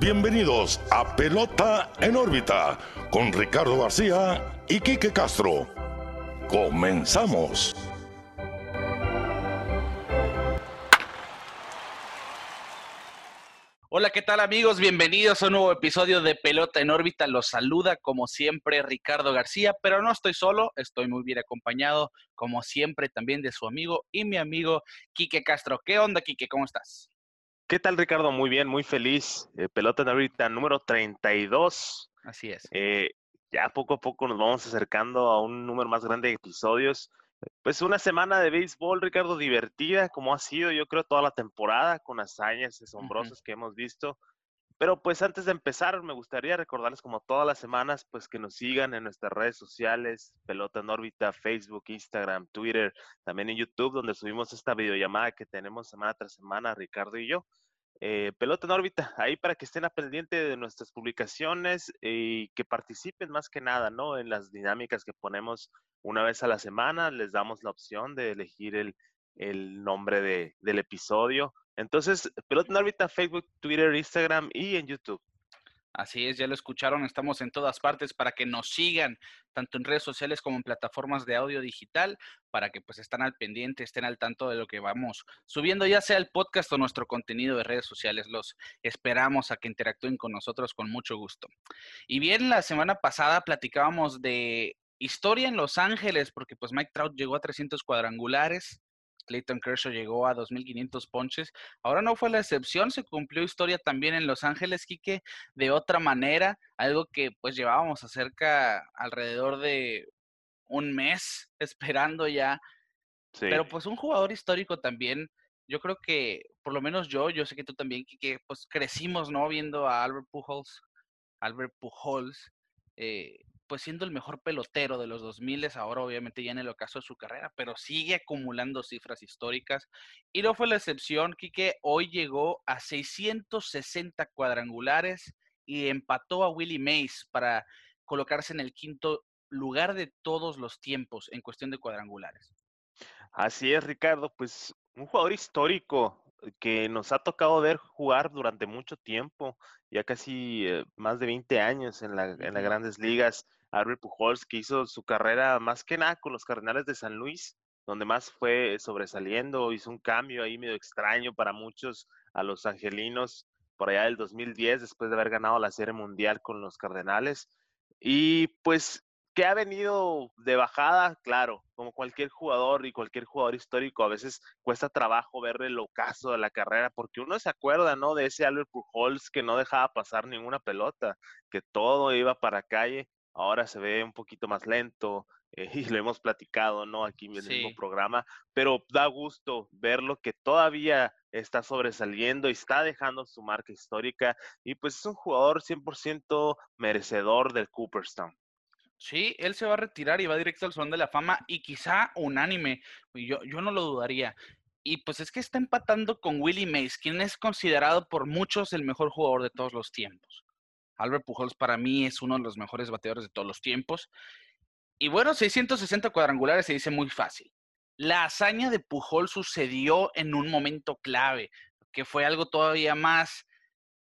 bienvenidos a Pelota en órbita con Ricardo García y Quique Castro. Comenzamos. Hola, ¿qué tal amigos? Bienvenidos a un nuevo episodio de Pelota en órbita. Los saluda como siempre Ricardo García, pero no estoy solo, estoy muy bien acompañado como siempre también de su amigo y mi amigo Quique Castro. ¿Qué onda, Quique? ¿Cómo estás? ¿Qué tal, Ricardo? Muy bien, muy feliz. Eh, pelota en órbita número 32. Así es. Eh, ya poco a poco nos vamos acercando a un número más grande de episodios. Pues una semana de béisbol, Ricardo, divertida, como ha sido, yo creo, toda la temporada, con hazañas asombrosas que hemos visto. Pero pues antes de empezar, me gustaría recordarles como todas las semanas, pues que nos sigan en nuestras redes sociales, Pelota en órbita, Facebook, Instagram, Twitter, también en YouTube, donde subimos esta videollamada que tenemos semana tras semana, Ricardo y yo. Eh, Pelota en órbita, ahí para que estén a pendiente de nuestras publicaciones y que participen más que nada, ¿no? En las dinámicas que ponemos una vez a la semana, les damos la opción de elegir el, nombre de, del episodio. Entonces, Pelota en órbita, Facebook, Twitter, Instagram y en YouTube. Así es, ya lo escucharon, estamos en todas partes para que nos sigan, tanto en redes sociales como en plataformas de audio digital, para que pues estén al pendiente, estén al tanto de lo que vamos subiendo, ya sea el podcast o nuestro contenido de redes sociales. Los esperamos a que interactúen con nosotros con mucho gusto. Y bien, la semana pasada platicábamos de historia en Los Ángeles, porque pues Mike Trout llegó a 300 cuadrangulares, Clayton Kershaw llegó a 2.500 ponches. Ahora no fue la excepción, se cumplió historia también en Los Ángeles, Quique, de otra manera, algo que pues llevábamos acerca alrededor de un mes esperando ya. Pero pues un jugador histórico también, yo creo que, por lo menos yo, yo sé que tú también, Quique, pues crecimos, ¿no? Viendo a Albert Pujols, Albert Pujols, eh, pues siendo el mejor pelotero de los 2000, ahora obviamente ya en el ocaso de su carrera, pero sigue acumulando cifras históricas. Y no fue la excepción, Quique, hoy llegó a 660 cuadrangulares y empató a Willie Mays para colocarse en el quinto lugar de todos los tiempos en cuestión de cuadrangulares. Así es, Ricardo, pues un jugador histórico que nos ha tocado ver jugar durante mucho tiempo, ya casi eh, más de 20 años en, la, en las grandes ligas. Albert Pujols, que hizo su carrera más que nada con los Cardenales de San Luis, donde más fue sobresaliendo, hizo un cambio ahí medio extraño para muchos a los angelinos por allá del 2010, después de haber ganado la Serie Mundial con los Cardenales. Y pues que ha venido de bajada, claro, como cualquier jugador y cualquier jugador histórico, a veces cuesta trabajo ver el ocaso de la carrera, porque uno se acuerda, ¿no? De ese Albert Pujols que no dejaba pasar ninguna pelota, que todo iba para calle ahora se ve un poquito más lento eh, y lo hemos platicado, ¿no? Aquí en el mismo programa, pero da gusto verlo que todavía está sobresaliendo y está dejando su marca histórica y pues es un jugador 100% merecedor del Cooperstown. Sí, él se va a retirar y va directo al Salón de la Fama y quizá unánime, yo, yo no lo dudaría. Y pues es que está empatando con Willie Mays, quien es considerado por muchos el mejor jugador de todos los tiempos. Albert Pujols para mí es uno de los mejores bateadores de todos los tiempos. Y bueno, 660 cuadrangulares se dice muy fácil. La hazaña de Pujols sucedió en un momento clave, que fue algo todavía más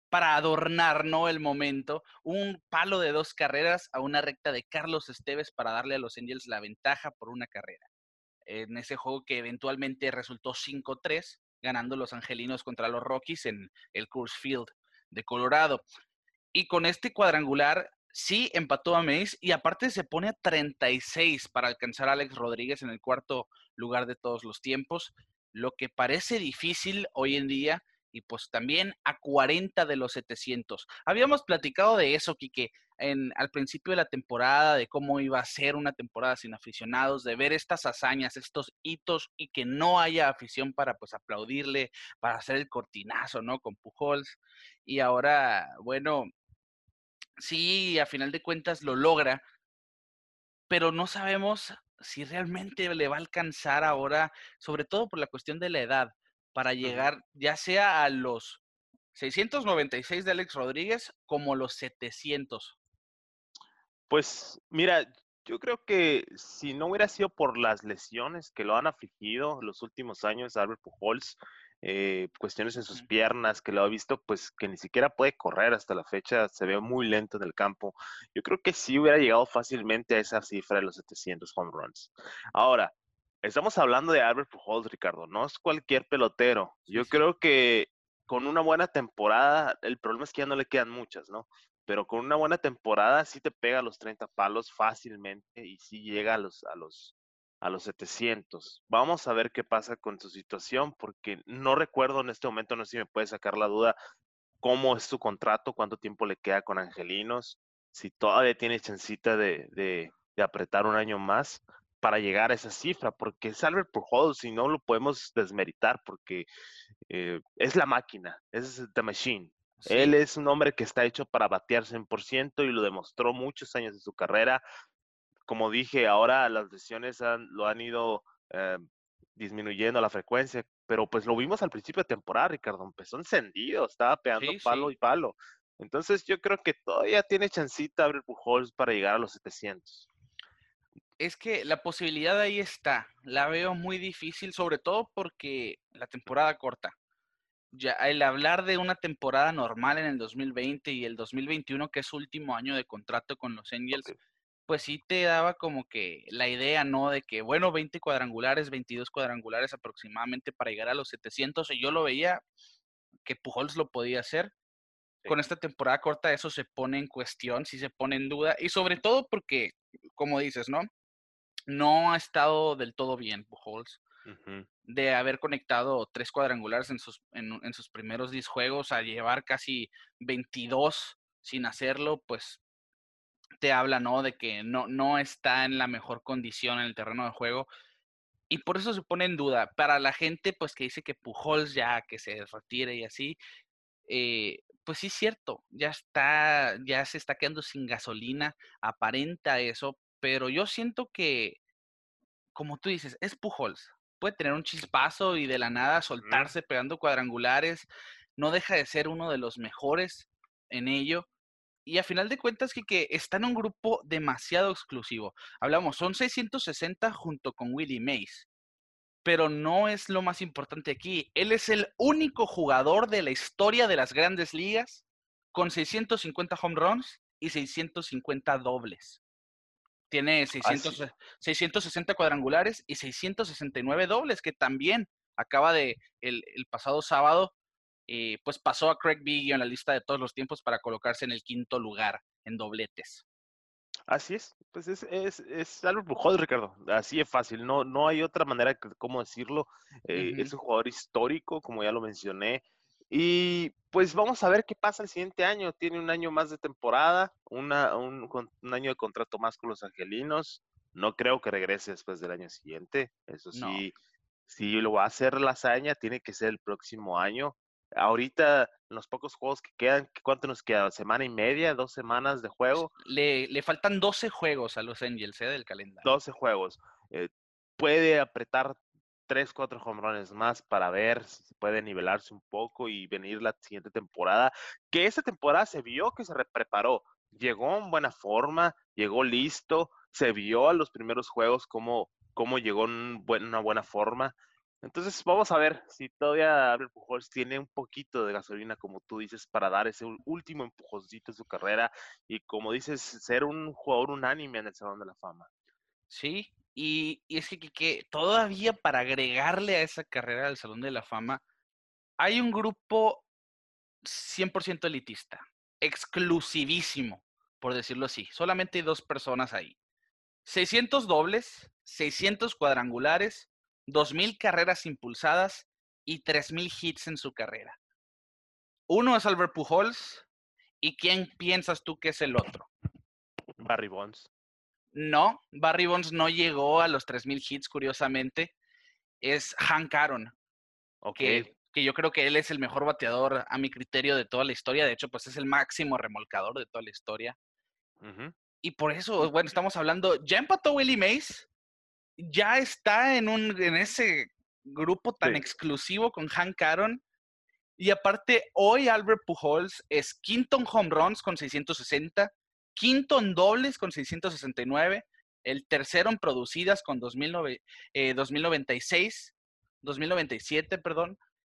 para adornar, ¿no? El momento. Un palo de dos carreras a una recta de Carlos Esteves para darle a los Angels la ventaja por una carrera. En ese juego que eventualmente resultó 5-3, ganando los angelinos contra los Rockies en el Coors Field de Colorado. Y con este cuadrangular sí empató a Mace y aparte se pone a 36 para alcanzar a Alex Rodríguez en el cuarto lugar de todos los tiempos, lo que parece difícil hoy en día y pues también a 40 de los 700. Habíamos platicado de eso, Quique, en, al principio de la temporada, de cómo iba a ser una temporada sin aficionados, de ver estas hazañas, estos hitos y que no haya afición para pues aplaudirle, para hacer el cortinazo, ¿no? Con Pujols. Y ahora, bueno, sí, a final de cuentas lo logra, pero no sabemos si realmente le va a alcanzar ahora, sobre todo por la cuestión de la edad, para llegar ya sea a los 696 de Alex Rodríguez como los 700. Pues mira, yo creo que si no hubiera sido por las lesiones que lo han afligido los últimos años Albert Pujols, eh, cuestiones en sus piernas, que lo ha visto, pues que ni siquiera puede correr hasta la fecha, se ve muy lento en el campo. Yo creo que sí hubiera llegado fácilmente a esa cifra de los 700 home runs. Ahora, estamos hablando de Albert Pujols, Ricardo, no es cualquier pelotero. Yo creo que con una buena temporada, el problema es que ya no le quedan muchas, ¿no? Pero con una buena temporada sí te pega a los 30 palos fácilmente y sí llega a los, a los, a los 700. Vamos a ver qué pasa con su situación, porque no recuerdo en este momento, no sé si me puede sacar la duda, cómo es su contrato, cuánto tiempo le queda con Angelinos, si todavía tiene chancita de, de, de apretar un año más para llegar a esa cifra, porque es Albert Pujols y no lo podemos desmeritar porque eh, es la máquina, es The Machine. Él es un hombre que está hecho para batear 100% y lo demostró muchos años de su carrera. Como dije, ahora las lesiones han, lo han ido eh, disminuyendo la frecuencia, pero pues lo vimos al principio de temporada, Ricardo, empezó encendido, estaba pegando sí, palo sí. y palo. Entonces yo creo que todavía tiene chancita Albert Pujols para llegar a los 700. Es que la posibilidad ahí está. La veo muy difícil, sobre todo porque la temporada corta. Ya el hablar de una temporada normal en el 2020 y el 2021, que es su último año de contrato con los Angels. Pues sí te daba como que la idea, ¿no? De que, bueno, 20 cuadrangulares, 22 cuadrangulares aproximadamente para llegar a los 700, y yo lo veía que Pujols lo podía hacer. Sí. Con esta temporada corta eso se pone en cuestión, sí se pone en duda, y sobre todo porque, como dices, ¿no? No ha estado del todo bien Pujols de haber conectado tres cuadrangulares en sus, en, en sus primeros 10 juegos a llevar casi 22 sin hacerlo, pues te habla, ¿no? De que no, no está en la mejor condición en el terreno de juego. Y por eso se pone en duda. Para la gente, pues que dice que Pujols ya, que se retire y así, eh, pues sí es cierto, ya está, ya se está quedando sin gasolina, aparenta eso, pero yo siento que, como tú dices, es Pujols. Puede tener un chispazo y de la nada soltarse pegando cuadrangulares. No deja de ser uno de los mejores en ello. Y a final de cuentas, que, que está en un grupo demasiado exclusivo. Hablamos, son 660 junto con Willie Mays. Pero no es lo más importante aquí. Él es el único jugador de la historia de las grandes ligas con 650 home runs y 650 dobles. Tiene 600, Así. 660 cuadrangulares y 669 dobles, que también acaba de el, el pasado sábado, eh, pues pasó a Craig Biggio en la lista de todos los tiempos para colocarse en el quinto lugar en dobletes. Así es, pues es, es, es Albert Pujols, Ricardo. Así es fácil, no, no hay otra manera que cómo decirlo. Eh. Es un jugador histórico, como ya lo mencioné. Y pues vamos a ver qué pasa el siguiente año. Tiene un año más de temporada, una, un, un año de contrato más con los Angelinos. No creo que regrese después del año siguiente. Eso No. sí, si lo va a hacer la hazaña, tiene que ser el próximo año. Ahorita, en los pocos juegos que quedan, ¿cuánto nos queda? ¿Semana y media? ¿Dos semanas de juego? Le, le faltan 12 juegos a los Angels eh, del calendario. 12 juegos. Eh, puede apretar 3, 4 home runs más para ver si se puede nivelarse un poco y venir la siguiente temporada. Que esta temporada se vio que se preparó. Llegó en buena forma, llegó listo, se vio a los primeros juegos cómo, cómo llegó en buen, una buena forma. Entonces vamos a ver si todavía Albert Pujols tiene un poquito de gasolina, como tú dices, para dar ese último empujoncito en su carrera y como dices, ser un jugador unánime en el Salón de la Fama. Sí, y, y es que, que, que, todavía para agregarle a esa carrera del Salón de la Fama, hay un grupo 100% elitista, exclusivísimo, por decirlo así. Solamente hay dos personas ahí. 600 dobles, 600 cuadrangulares, 2.000 carreras impulsadas y 3.000 hits en su carrera. Uno es Albert Pujols. ¿Y quién piensas tú que es el otro? Barry Bonds. No, Barry Bonds no llegó a los 3.000 hits, curiosamente. Es Hank Aaron. Okay. Que, que, yo creo que él es el mejor bateador a mi criterio de toda la historia. De hecho, pues es el máximo remolcador de toda la historia. Uh -huh. Y por eso, bueno, estamos hablando, ya empató Willie Mays, ya está en, un, en ese grupo tan sí. exclusivo con Hank Aaron. Y aparte, hoy Albert Pujols es quinto en home runs con 660, quinto en dobles con 669, el tercero en producidas con 2009, eh, 2096, 2097, perdón.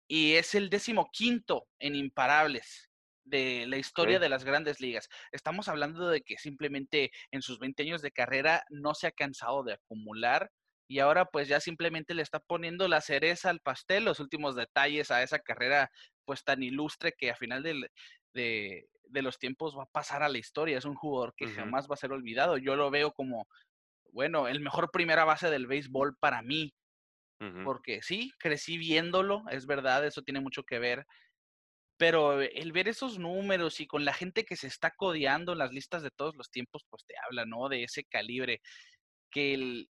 y es el décimo quinto en imparables de la historia de las grandes ligas. Estamos hablando de que simplemente en sus 20 años de carrera no se ha cansado de acumular y ahora pues ya simplemente le está poniendo la cereza al pastel, los últimos detalles a esa carrera pues tan ilustre que a final de, los tiempos va a pasar a la historia. Es un jugador que jamás va a ser olvidado. Yo lo veo como, bueno, el mejor primera base del béisbol para mí. Porque sí, crecí viéndolo, es verdad, eso tiene mucho que ver. Pero el ver esos números y con la gente que se está codeando en las listas de todos los tiempos, pues te habla, ¿no? De ese calibre. Que el,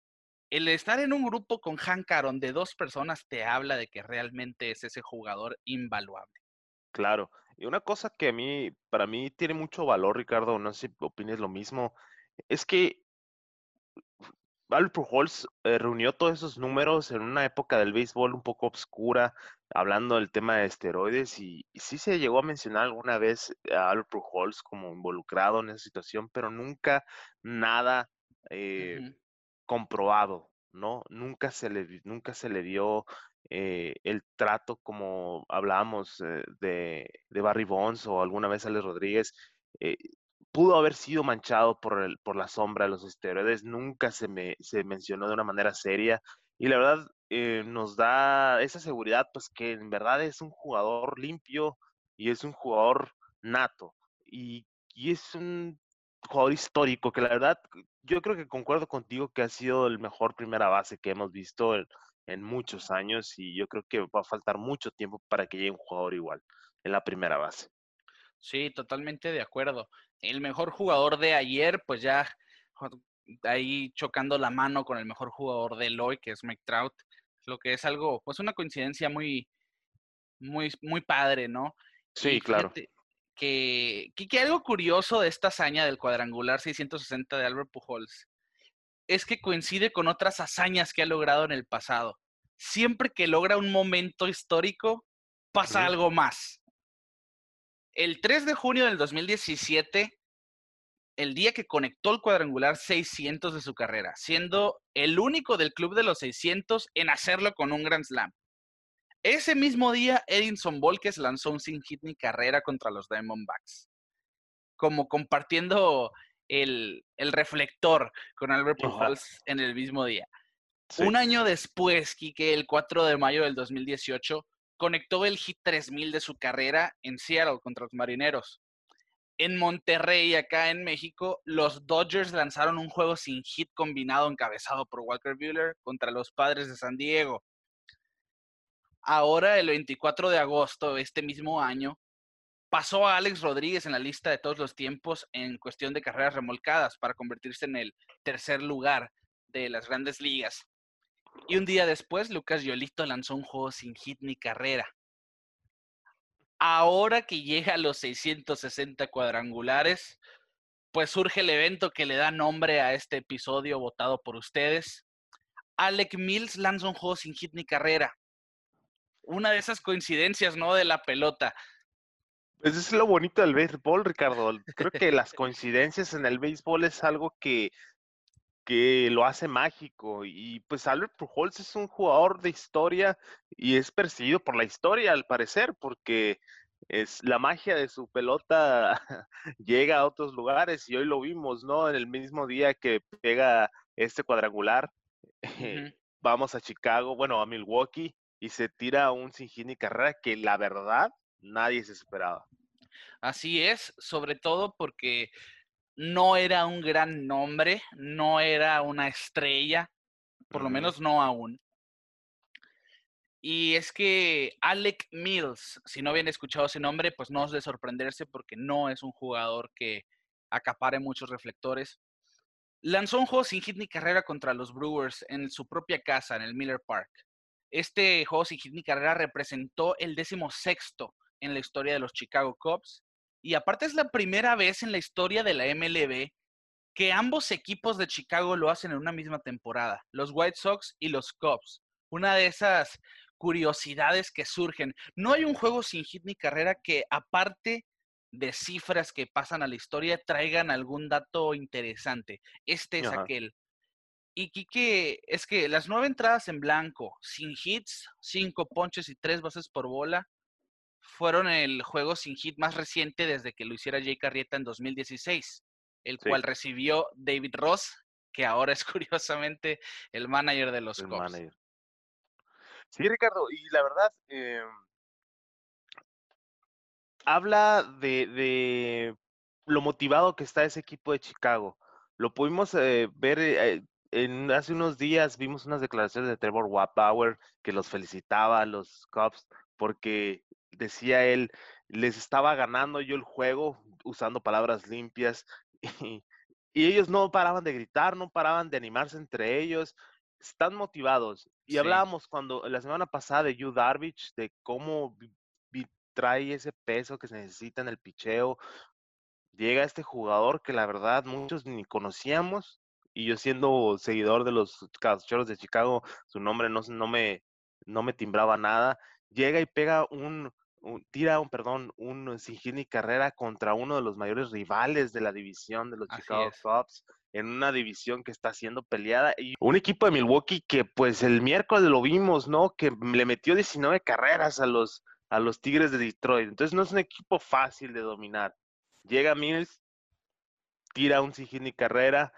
el estar en un grupo con Hank Aaron de dos personas te habla de que realmente es ese jugador invaluable. Claro. Y una cosa que a mí, para mí tiene mucho valor, Ricardo, no sé si opines lo mismo, es que Albert Pujols eh, reunió todos esos números en una época del béisbol un poco oscura, hablando del tema de esteroides, y, sí se llegó a mencionar alguna vez a Albert Pujols como involucrado en esa situación, pero nunca nada eh, comprobado, ¿no? Nunca se le, nunca se le dio eh, el trato como hablábamos eh, de, de, Barry Bonds o alguna vez Alex Rodríguez. Eh, pudo haber sido manchado por, el, por la sombra de los esteroides, nunca se, me, se mencionó de una manera seria y la verdad nos da esa seguridad, pues que en verdad es un jugador limpio y es un jugador nato y, y es un jugador histórico que la verdad yo creo que concuerdo contigo que ha sido el mejor primera base que hemos visto en, muchos años y yo creo que va a faltar mucho tiempo para que llegue un jugador igual en la primera base. Sí, totalmente de acuerdo. El mejor jugador de ayer, pues ya ahí chocando la mano con el mejor jugador de hoy, que es Mike Trout, lo que es algo, pues una coincidencia muy, muy, muy padre, ¿no? Sí, claro que, que, algo curioso de esta hazaña del cuadrangular 660 de Albert Pujols es que coincide con otras hazañas que ha logrado en el pasado. Siempre que logra un momento histórico, pasa algo más. El 3 de junio del 2017, el día que conectó el cuadrangular 600 de su carrera, siendo el único del club de los 600 en hacerlo con un Grand Slam. Ese mismo día, Edinson Volquez lanzó un sin hit ni carrera contra los Diamondbacks. Como compartiendo el, reflector con Albert Pujols en el mismo día. Un año después, Kike, el 4 de mayo del 2018, conectó el hit 3000 de su carrera en Seattle contra los Marineros. En Monterrey, acá en México, los Dodgers lanzaron un juego sin hit combinado encabezado por Walker Buehler contra los Padres de San Diego. Ahora, el 24 de agosto de este mismo año, pasó a Alex Rodríguez en la lista de todos los tiempos en cuestión de carreras remolcadas para convertirse en el tercer lugar de las grandes ligas. Y un día después, Lucas Yolito lanzó un juego sin hit ni carrera. Ahora que llega a los 660 cuadrangulares, pues surge el evento que le da nombre a este episodio votado por ustedes. Alec Mills lanza un juego sin hit ni carrera una de esas coincidencias, ¿no? De la pelota. Pues es lo bonito del béisbol, Ricardo. Creo que las coincidencias en el béisbol es algo que, que lo hace mágico. Y pues Albert Pujols es un jugador de historia y es perseguido por la historia, al parecer, porque es la magia de su pelota llega a otros lugares y hoy lo vimos, ¿no? En el mismo día que pega este cuadrangular, vamos a Chicago, bueno, a Milwaukee y se tira un sin y carrera que la verdad nadie se esperaba. Así es, sobre todo porque no era un gran nombre, no era una estrella, por lo menos no aún. Y es que Alec Mills, si no habían escuchado ese nombre, pues no es de sorprenderse porque no es un jugador que acapare muchos reflectores. Lanzó un juego sin hit ni carrera contra los Brewers en su propia casa, en el Miller Park. Este juego sin hit ni carrera representó el décimo sexto en la historia de los Chicago Cubs. Y aparte es la primera vez en la historia de la MLB que ambos equipos de Chicago lo hacen en una misma temporada, los White Sox y los Cubs. Una de esas curiosidades que surgen. No hay un juego sin hit ni carrera que aparte de cifras que pasan a la historia traigan algún dato interesante. Este es aquel. Y Quique, es que las nueve entradas en blanco, sin hits, cinco ponches y tres bases por bola, fueron el juego sin hit más reciente desde que lo hiciera Jay Carrieta en 2016, el cual recibió David Ross, que ahora es curiosamente el manager de los Cubs. Sí, Ricardo, y la verdad, em, habla de, lo motivado que está ese equipo de Chicago. Lo pudimos eh, ver eh, en, hace unos días, vimos unas declaraciones de Trevor Bauer que los felicitaba a los Cubs porque decía él, les estaba ganando yo el juego usando palabras limpias y, ellos no paraban de gritar, no paraban de animarse entre ellos, están motivados. Y hablábamos cuando la semana pasada de Yu Darvish, de cómo trae ese peso que se necesita en el picheo. Llega este jugador que la verdad muchos ni conocíamos y yo siendo seguidor de los cachorros de Chicago, su nombre no, no, me, no me timbraba nada. Llega y pega un, tira un, perdón, un sin carrera contra uno de los mayores rivales de la división de los Chicago Cubs en una división que está siendo peleada y un equipo de Milwaukee que pues el miércoles lo vimos, ¿no? Que le metió 19 carreras a los a los Tigres de Detroit. Entonces no es un equipo fácil de dominar. Llega Mills, tira un sin carrera,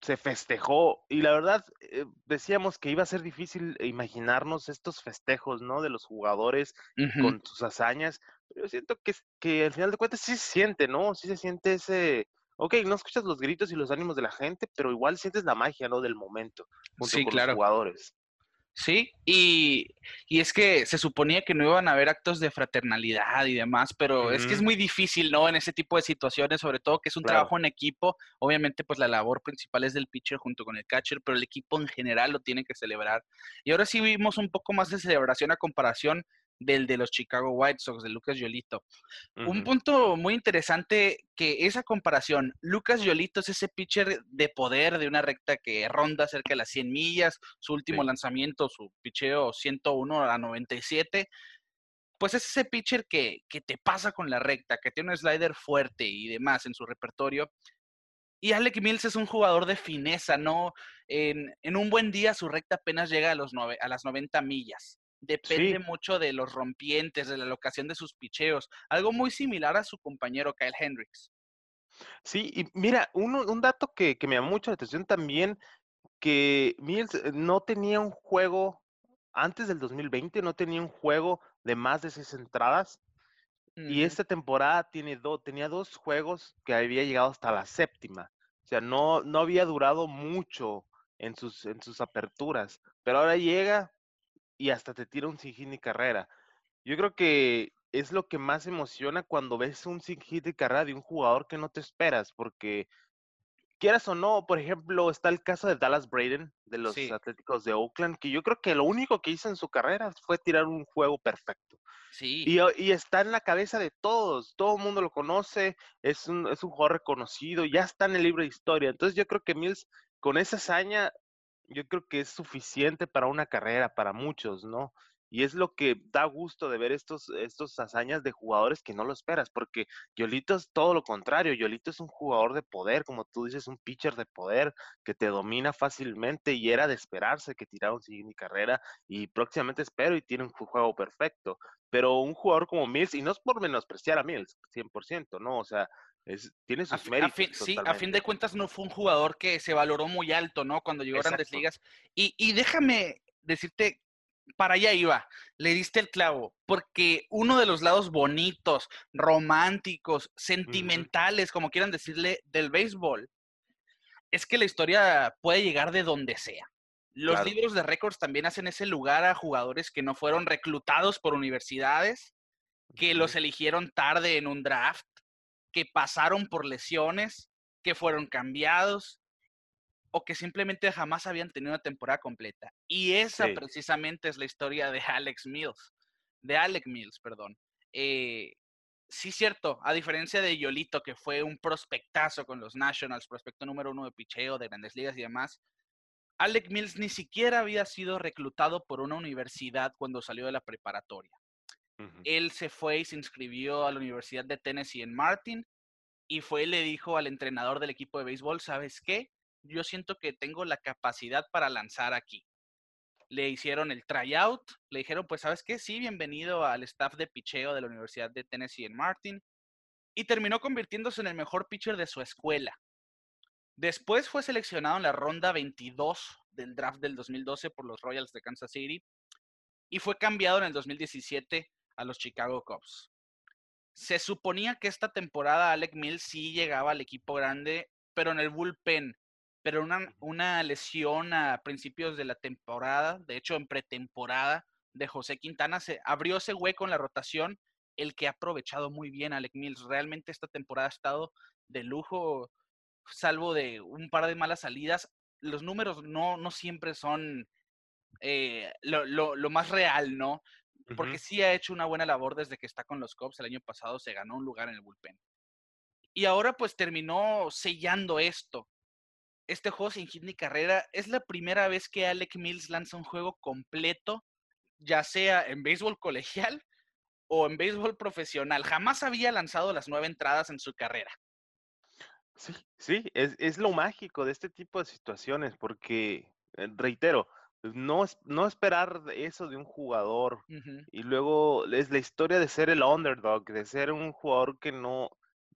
se festejó y la verdad eh, decíamos que iba a ser difícil imaginarnos estos festejos, ¿no? De los jugadores con sus hazañas. Pero yo siento que, que al final de cuentas sí se siente, ¿no? Sí se siente ese... Ok, no escuchas los gritos y los ánimos de la gente, pero igual sientes la magia, ¿no? Del momento junto con los jugadores. Sí, y, es que se suponía que no iban a haber actos de fraternalidad y demás, pero es que es muy difícil, ¿no? En ese tipo de situaciones, sobre todo que es un trabajo en equipo. Obviamente, pues la labor principal es del pitcher junto con el catcher, pero el equipo en general lo tiene que celebrar. Y ahora sí vimos un poco más de celebración a comparación del de los Chicago White Sox, de Lucas Yolito. Un punto muy interesante que esa comparación, Lucas Yolito es ese pitcher de poder de una recta que ronda cerca de las 100 millas, su último lanzamiento, su picheo 101 a 97, pues es ese pitcher que, que te pasa con la recta, que tiene un slider fuerte y demás en su repertorio. Y Alec Mills es un jugador de fineza, ¿no? En, en un buen día su recta apenas llega a, los a las 90 millas depende mucho de los rompientes, de la locación de sus picheos, algo muy similar a su compañero Kyle Hendricks. Sí, y mira, un, un dato que, me llama mucho la atención también, que Mills no tenía un juego, antes del 2020, no tenía un juego de más de seis entradas. Y esta temporada tiene tenía dos juegos que había llegado hasta la séptima. O sea, no, no había durado mucho en sus, en sus aperturas. Pero ahora llega, y hasta te tira un sin hit ni carrera. Yo creo que es lo que más emociona cuando ves un sin hit de carrera de un jugador que no te esperas, porque quieras o no, por ejemplo, está el caso de Dallas Braden, de los Atléticos de Oakland, que yo creo que lo único que hizo en su carrera fue tirar un juego perfecto. Sí. Y, y está en la cabeza de todos, todo el mundo lo conoce, es un, es un jugador reconocido, ya está en el libro de historia. Entonces yo creo que Mills con esa hazaña yo creo que es suficiente para una carrera, para muchos, ¿no? Y es lo que da gusto de ver estos, estos hazañas de jugadores que no lo esperas, porque Yolito es todo lo contrario. Yolito es un jugador de poder, como tú dices, un pitcher de poder que te domina fácilmente y era de esperarse que tirara un siguiente carrera y próximamente espero y tiene un juego perfecto. Pero un jugador como Mills, y no es por menospreciar a Mills, 100%, ¿no? O sea, tiene sus méritos. sí, a fin de cuentas no fue un jugador que se valoró muy alto, ¿no? Cuando llegó a grandes ligas. Y, y déjame decirte, para allá iba, le diste el clavo, porque uno de los lados bonitos, románticos, sentimentales, como quieran decirle, del béisbol, es que la historia puede llegar de donde sea. Los libros de récords también hacen ese lugar a jugadores que no fueron reclutados por universidades, que los eligieron tarde en un draft, que pasaron por lesiones, que fueron cambiados o que simplemente jamás habían tenido una temporada completa. Y esa precisamente es la historia de Alex Mills, de Alec Mills, perdón. Eh, sí, cierto, a diferencia de Yolito, que fue un prospectazo con los Nationals, prospecto número uno de picheo, de grandes ligas y demás, Alec Mills ni siquiera había sido reclutado por una universidad cuando salió de la preparatoria. Él se fue y se inscribió a la Universidad de Tennessee en Martin y fue y le dijo al entrenador del equipo de béisbol, ¿sabes qué? yo siento que tengo la capacidad para lanzar aquí. Le hicieron el tryout, le dijeron, pues, ¿sabes qué? Sí, bienvenido al staff de picheo de la Universidad de Tennessee en Martin. Y terminó convirtiéndose en el mejor pitcher de su escuela. Después fue seleccionado en la ronda 22 del draft del 2012 por los Royals de Kansas City y fue cambiado en el 2017 a los Chicago Cubs. Se suponía que esta temporada Alec Mills sí llegaba al equipo grande, pero en el bullpen. Pero una, una lesión a principios de la temporada, de hecho en pretemporada de José Quintana, se abrió ese hueco en la rotación, el que ha aprovechado muy bien Alec Mills. Realmente esta temporada ha estado de lujo, salvo de un par de malas salidas. Los números no, no siempre son eh, lo, más real, ¿no? Porque sí ha hecho una buena labor desde que está con los Cubs. El año pasado se ganó un lugar en el bullpen. Y ahora pues terminó sellando esto. Este juego sin hit ni carrera es la primera vez que Alec Mills lanza un juego completo, ya sea en béisbol colegial o en béisbol profesional. Jamás había lanzado las nueve entradas en su carrera. Sí, sí, es, es lo mágico de este tipo de situaciones, porque, eh, reitero, no, no esperar eso de un jugador. Y luego es la historia de ser el underdog, de ser un jugador que no,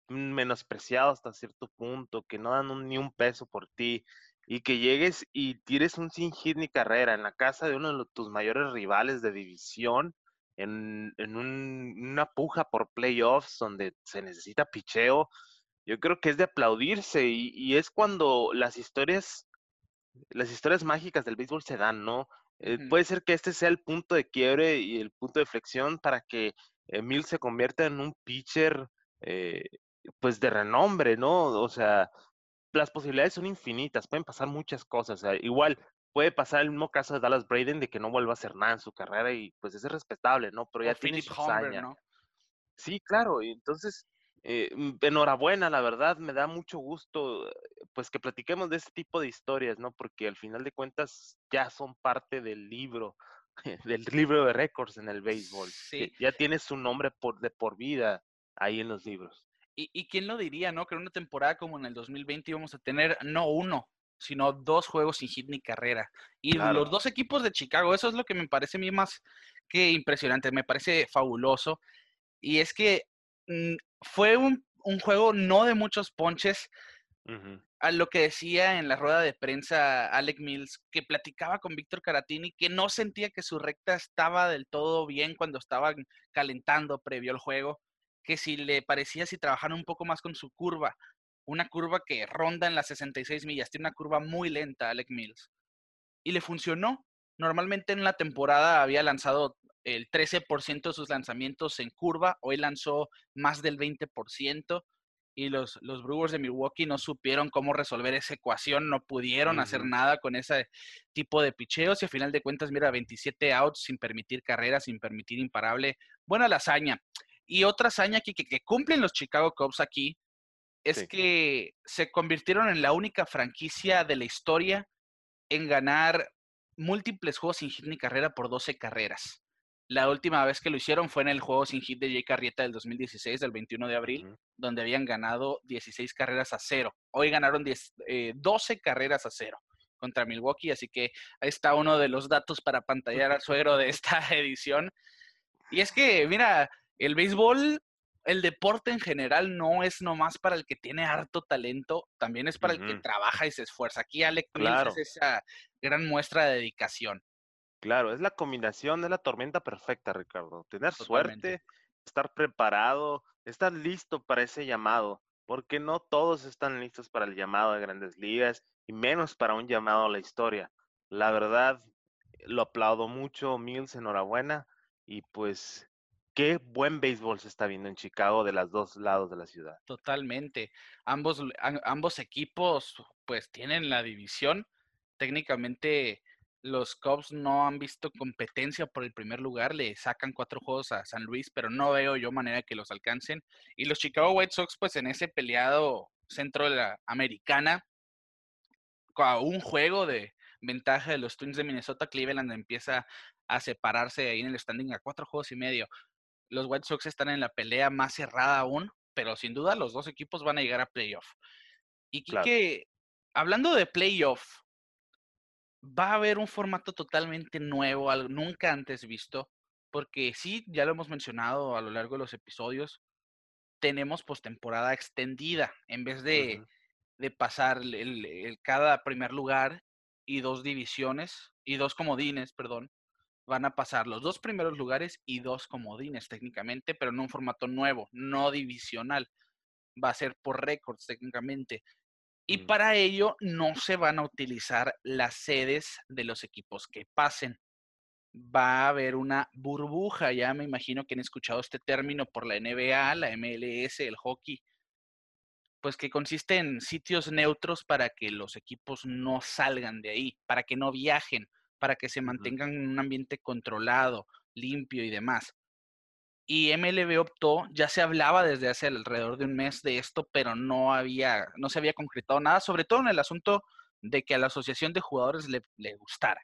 menospreciado hasta cierto punto, que no dan ni un peso por ti, y que llegues y tires un sin hit ni carrera en la casa de uno de tus mayores rivales de división, en, en una puja por playoffs donde se necesita picheo, yo creo que es de aplaudirse y, y es cuando las historias las historias mágicas del béisbol se dan, ¿no? Eh, puede ser que este sea el punto de quiebre y el punto de flexión para que Emil se convierta en un pitcher, eh, pues de renombre, ¿no? O sea, las posibilidades son infinitas, pueden pasar muchas cosas. igual puede pasar el mismo caso de Dallas Braden de que no vuelva a hacer nada en su carrera y pues es respetable, ¿no? Pero ya tiene su ¿no? Sí, claro, y entonces eh, mm, enhorabuena, la verdad, me da mucho gusto eh, pues que platiquemos de este tipo de historias, ¿no? Porque al final de cuentas ya son parte del libro, del libro de récords en el béisbol. Sí. Ya tiene su nombre por, de por vida ahí en los libros. ¿Y, quién lo diría, no? Que en una temporada como en el 2020 íbamos a tener no uno, sino dos juegos sin hit ni carrera. Y los dos equipos de Chicago, eso es lo que me parece a mí más que impresionante, me parece fabuloso. Y es que fue un, juego no de muchos ponches. A lo que decía en la rueda de prensa Alec Mills, que platicaba con Víctor Caratini, que no sentía que su recta estaba del todo bien cuando estaban calentando previo al juego, que si le parecía si trabajaron un poco más con su curva, una curva que ronda en las 66 millas, tiene una curva muy lenta Alec Mills. Y le funcionó. Normalmente en la temporada había lanzado el 13% de sus lanzamientos en curva, hoy lanzó más del 20% y los, los Brewers de Milwaukee no supieron cómo resolver esa ecuación, no pudieron hacer nada con ese tipo de picheos y al final de cuentas, mira, 27 outs sin permitir carreras, sin permitir imparable, buena la hazaña. Y otra hazaña que, que, cumplen los Chicago Cubs aquí es que se convirtieron en la única franquicia de la historia en ganar múltiples juegos sin hit ni carrera por 12 carreras. La última vez que lo hicieron fue en el juego sin hit de Jay Carrieta del 2016, del 21 de abril, donde habían ganado 16 carreras a cero. Hoy ganaron 10, 12 eh, carreras a cero contra Milwaukee, así que ahí está uno de los datos para pantallar al suegro de esta edición. Y es que, mira, el béisbol, el deporte en general no es nomás para el que tiene harto talento, también es para el que trabaja y se esfuerza. Aquí Alec claro. es esa gran muestra de dedicación. Claro, es la combinación, de la tormenta perfecta, Ricardo. Tener suerte, estar preparado, estar listo para ese llamado, porque no todos están listos para el llamado de grandes ligas y menos para un llamado a la historia. La verdad, lo aplaudo mucho, Mills, enhorabuena. Y pues, qué buen béisbol se está viendo en Chicago de los dos lados de la ciudad. Totalmente. Ambos, ambos equipos, pues, tienen la división. Técnicamente los Cubs no han visto competencia por el primer lugar, le sacan cuatro juegos a San Luis, pero no veo yo manera que los alcancen. Y los Chicago White Sox, pues en ese peleado centro de la americana, a un juego de ventaja de los Twins de Minnesota, Cleveland empieza a separarse ahí en el standing a cuatro juegos y medio. Los White Sox están en la pelea más cerrada aún, pero sin duda los dos equipos van a llegar a playoff. Y que hablando de playoff, va a haber un formato totalmente nuevo, nunca antes visto, porque sí, ya lo hemos mencionado a lo largo de los episodios, tenemos postemporada extendida en vez de, pasar el, cada primer lugar y dos divisiones y dos comodines, perdón, van a pasar los dos primeros lugares y dos comodines técnicamente, pero en un formato nuevo, no divisional. Va a ser por récords técnicamente. Y para ello no se van a utilizar las sedes de los equipos que pasen. Va a haber una burbuja, ya me imagino que han escuchado este término por la NBA, la MLS, el hockey, pues que consiste en sitios neutros para que los equipos no salgan de ahí, para que no viajen, para que se mantengan en un ambiente controlado, limpio y demás y MLB optó, ya se hablaba desde hace alrededor de un mes de esto, pero no había, no se había concretado nada, sobre todo en el asunto de que a la asociación de jugadores le, gustara,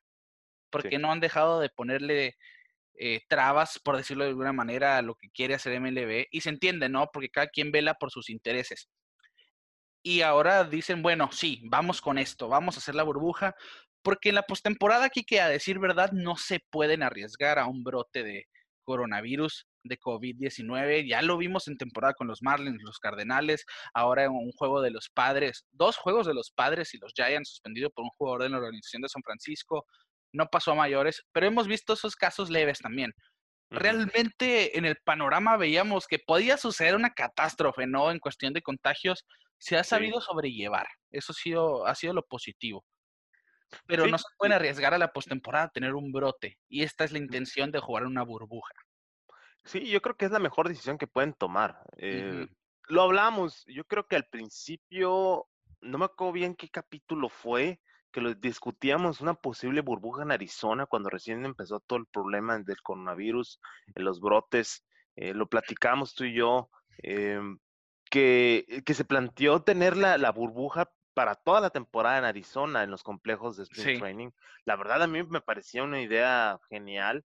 porque no han dejado de ponerle eh, trabas, por decirlo de alguna manera, a lo que quiere hacer MLB, y se entiende, ¿no? Porque cada quien vela por sus intereses. Y ahora dicen, bueno, sí, vamos con esto, vamos a hacer la burbuja, porque en la postemporada aquí que a decir verdad no se pueden arriesgar a un brote de coronavirus de COVID-19. Ya lo vimos en temporada con los Marlins, los Cardenales, ahora en un juego de los Padres, dos juegos de los Padres y los Giants suspendido por un jugador de la organización de San Francisco. No pasó a mayores, pero hemos visto esos casos leves también. Realmente en el panorama veíamos que podía suceder una catástrofe, ¿no? En cuestión de contagios, se ha sabido sobrellevar. Eso ha sido, ha sido lo positivo. Pero no se pueden arriesgar a la postemporada a tener un brote. Y esta es la intención de jugar una burbuja. Sí, yo creo que es la mejor decisión que pueden tomar. Eh, lo hablamos, yo creo que al principio, no me acuerdo bien qué capítulo fue, que lo discutíamos una posible burbuja en Arizona cuando recién empezó todo el problema del coronavirus, los brotes, eh, lo platicamos tú y yo, em, que, que, se planteó tener la, la, burbuja para toda la temporada en Arizona, en los complejos de Spring Training. La verdad a mí me parecía una idea genial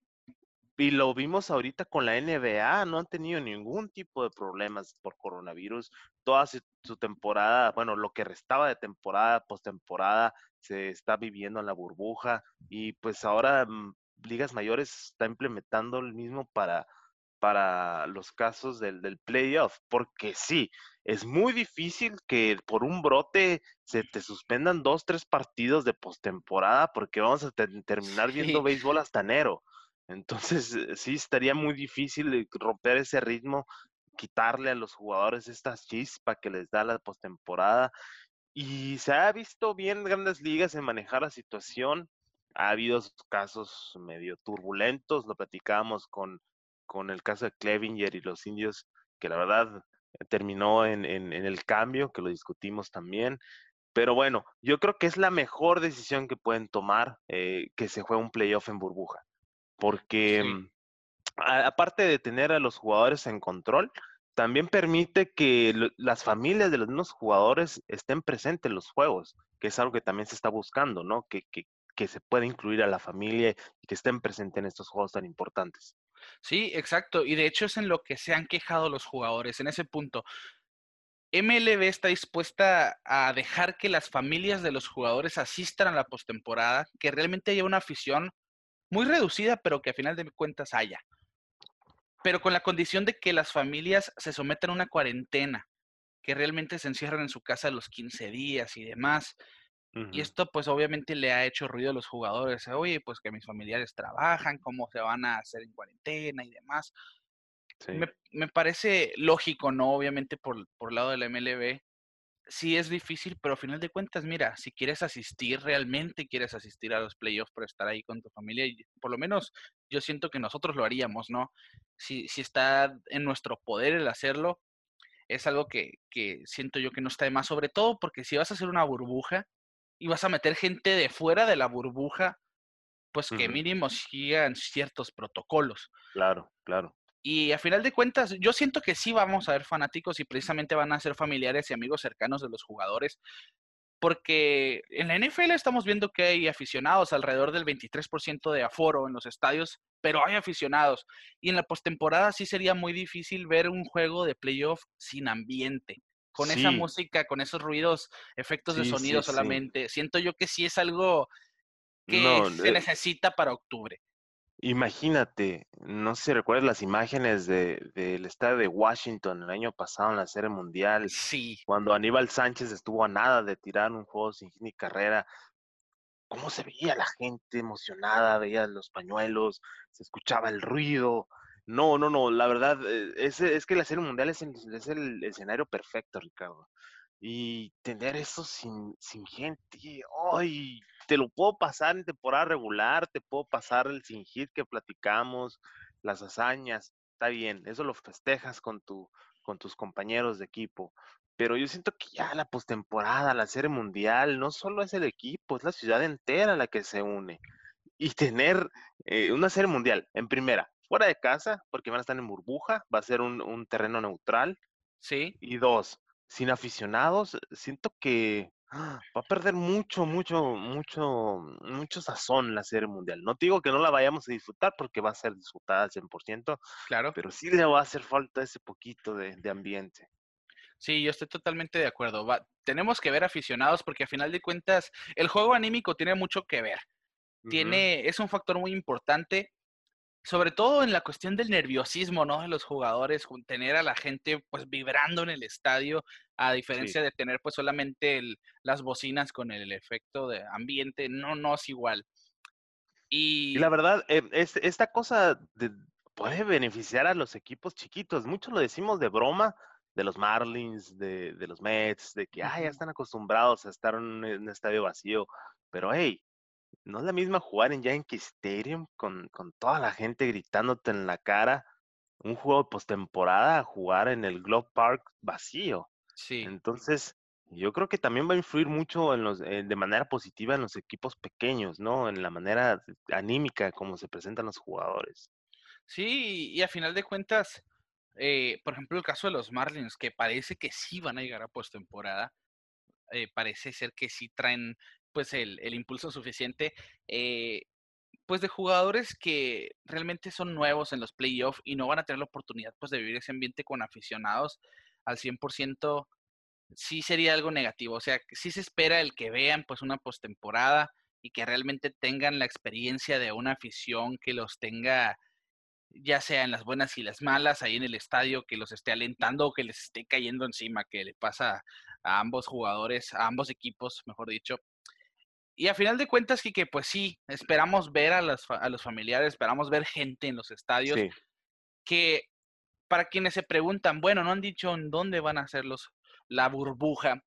y lo vimos ahorita con la NBA, no han tenido ningún tipo de problemas por coronavirus. Toda su, temporada, bueno, lo que restaba de temporada, postemporada, se está viviendo en la burbuja. Y pues ahora mm, Ligas Mayores está implementando el mismo para, para los casos del, del playoff, porque sí, es muy difícil que por un brote se te suspendan dos, tres partidos de postemporada, porque vamos a terminar viendo béisbol hasta enero. Entonces, eh, sí, estaría muy difícil romper ese ritmo, quitarle a los jugadores esta chispa que les da la postemporada. Y se ha visto bien grandes ligas en manejar la situación. Ha habido casos medio turbulentos, lo platicábamos con, con el caso de Clevinger y los indios, que la verdad eh, terminó en, en, el cambio, que lo discutimos también. Pero bueno, yo creo que es la mejor decisión que pueden tomar eh, que se juegue un playoff en burbuja porque mm, aparte de tener a los jugadores en control, también permite que las familias de los mismos jugadores estén presentes en los juegos, que es algo que también se está buscando, ¿no? Que, que, que se pueda incluir a la familia y que estén presentes en estos juegos tan importantes. Sí, exacto. Y de hecho es en lo que se han quejado los jugadores, en ese punto. MLB está dispuesta a dejar que las familias de los jugadores asistan a la postemporada, que realmente haya una afición muy reducida, pero que a final de cuentas haya. Pero con la condición de que las familias se sometan a una cuarentena, que realmente se encierran en su casa los 15 días y demás. Y esto pues obviamente le ha hecho ruido a los jugadores. Oye, pues que mis familiares trabajan, cómo se van a hacer en cuarentena y demás. Me, me, parece lógico, ¿no? Obviamente por, por el lado de la MLB, sí es difícil, pero a final de cuentas, mira, si quieres asistir, realmente quieres asistir a los playoffs para estar ahí con tu familia, y por lo menos yo siento que nosotros lo haríamos, ¿no? Si, si está en nuestro poder el hacerlo, es algo que, que siento yo que no está de más, sobre todo porque si vas a hacer una burbuja y vas a meter gente de fuera de la burbuja, pues que mínimo sigan ciertos protocolos. Claro, claro. Y a final de cuentas, yo siento que sí vamos a ver fanáticos y precisamente van a ser familiares y amigos cercanos de los jugadores, porque en la NFL estamos viendo que hay aficionados, alrededor del 23% de aforo en los estadios, pero hay aficionados. Y en la postemporada sí sería muy difícil ver un juego de playoff sin ambiente. con esa música, con esos ruidos, efectos de sonido solamente. Siento yo que sí es algo que se eh necesita para octubre. Imagínate, no sé si recuerdas las imágenes del estadio de Washington el año pasado en la Serie Mundial. Sí. Cuando Aníbal Sánchez estuvo a nada de tirar un juego sin ni carrera. ¿Cómo se veía la gente emocionada? Veía los pañuelos, se escuchaba el ruido. No, no, no, la verdad eh, es, es que la Serie Mundial es el, escenario perfecto, Ricardo. Y tener eso sin, sin gente, ¡ay! te lo puedo pasar en temporada regular, te puedo pasar el sin hit que platicamos, las hazañas, está bien, eso lo festejas con, tu, con tus compañeros de equipo. Pero yo siento que ya la postemporada, la serie mundial, no solo es el equipo, es la ciudad entera la que se une. Y tener eh, una serie mundial en primera, fuera de casa, porque van a estar en burbuja, va a ser un, terreno neutral. Sí. Y dos, sin aficionados, siento que va a perder mucho, mucho, mucho, mucho sazón la serie mundial. No digo que no la vayamos a disfrutar porque va a ser disfrutada al 100%, claro. pero sí le va a hacer falta ese poquito de, ambiente. Sí, yo estoy totalmente de acuerdo. tenemos que ver aficionados porque a final de cuentas el juego anímico tiene mucho que ver. Tiene, es un factor muy importante sobre todo en la cuestión del nerviosismo, ¿no? De los jugadores, tener a la gente pues vibrando en el estadio, a diferencia de tener pues solamente las bocinas con el efecto de ambiente, no, no es igual. Y, la verdad, eh, es, esta cosa puede beneficiar a los equipos chiquitos. Muchos lo decimos de broma, de los Marlins, de, los Mets, de que ya están acostumbrados a estar en un estadio vacío. Pero hey, no es la misma jugar en Yankee Stadium con, con toda la gente gritándote en la cara un juego de postemporada a jugar en el Globe Park vacío. Sí. Entonces, yo creo que también va a influir mucho en los, eh, de manera positiva en los equipos pequeños, ¿no? En la manera anímica como se presentan los jugadores. Sí, y a final de cuentas, eh, por ejemplo, el caso de los Marlins, que parece que sí van a llegar a postemporada, eh, parece ser que sí traen pues el, impulso suficiente, eh, pues de jugadores que realmente son nuevos en los playoffs y no van a tener la oportunidad pues de vivir ese ambiente con aficionados al 100%, sí sería algo negativo. O sea, sí se espera el que vean pues una postemporada y que realmente tengan la experiencia de una afición que los tenga ya sea en las buenas y las malas, ahí en el estadio, que los esté alentando o que les esté cayendo encima, que le pasa a ambos jugadores, a ambos equipos, mejor dicho. Y a final de cuentas, que pues sí, esperamos ver a los, a los familiares, esperamos ver gente en los estadios. Que para quienes se preguntan, bueno, no han dicho en dónde van a hacer los, la burbuja.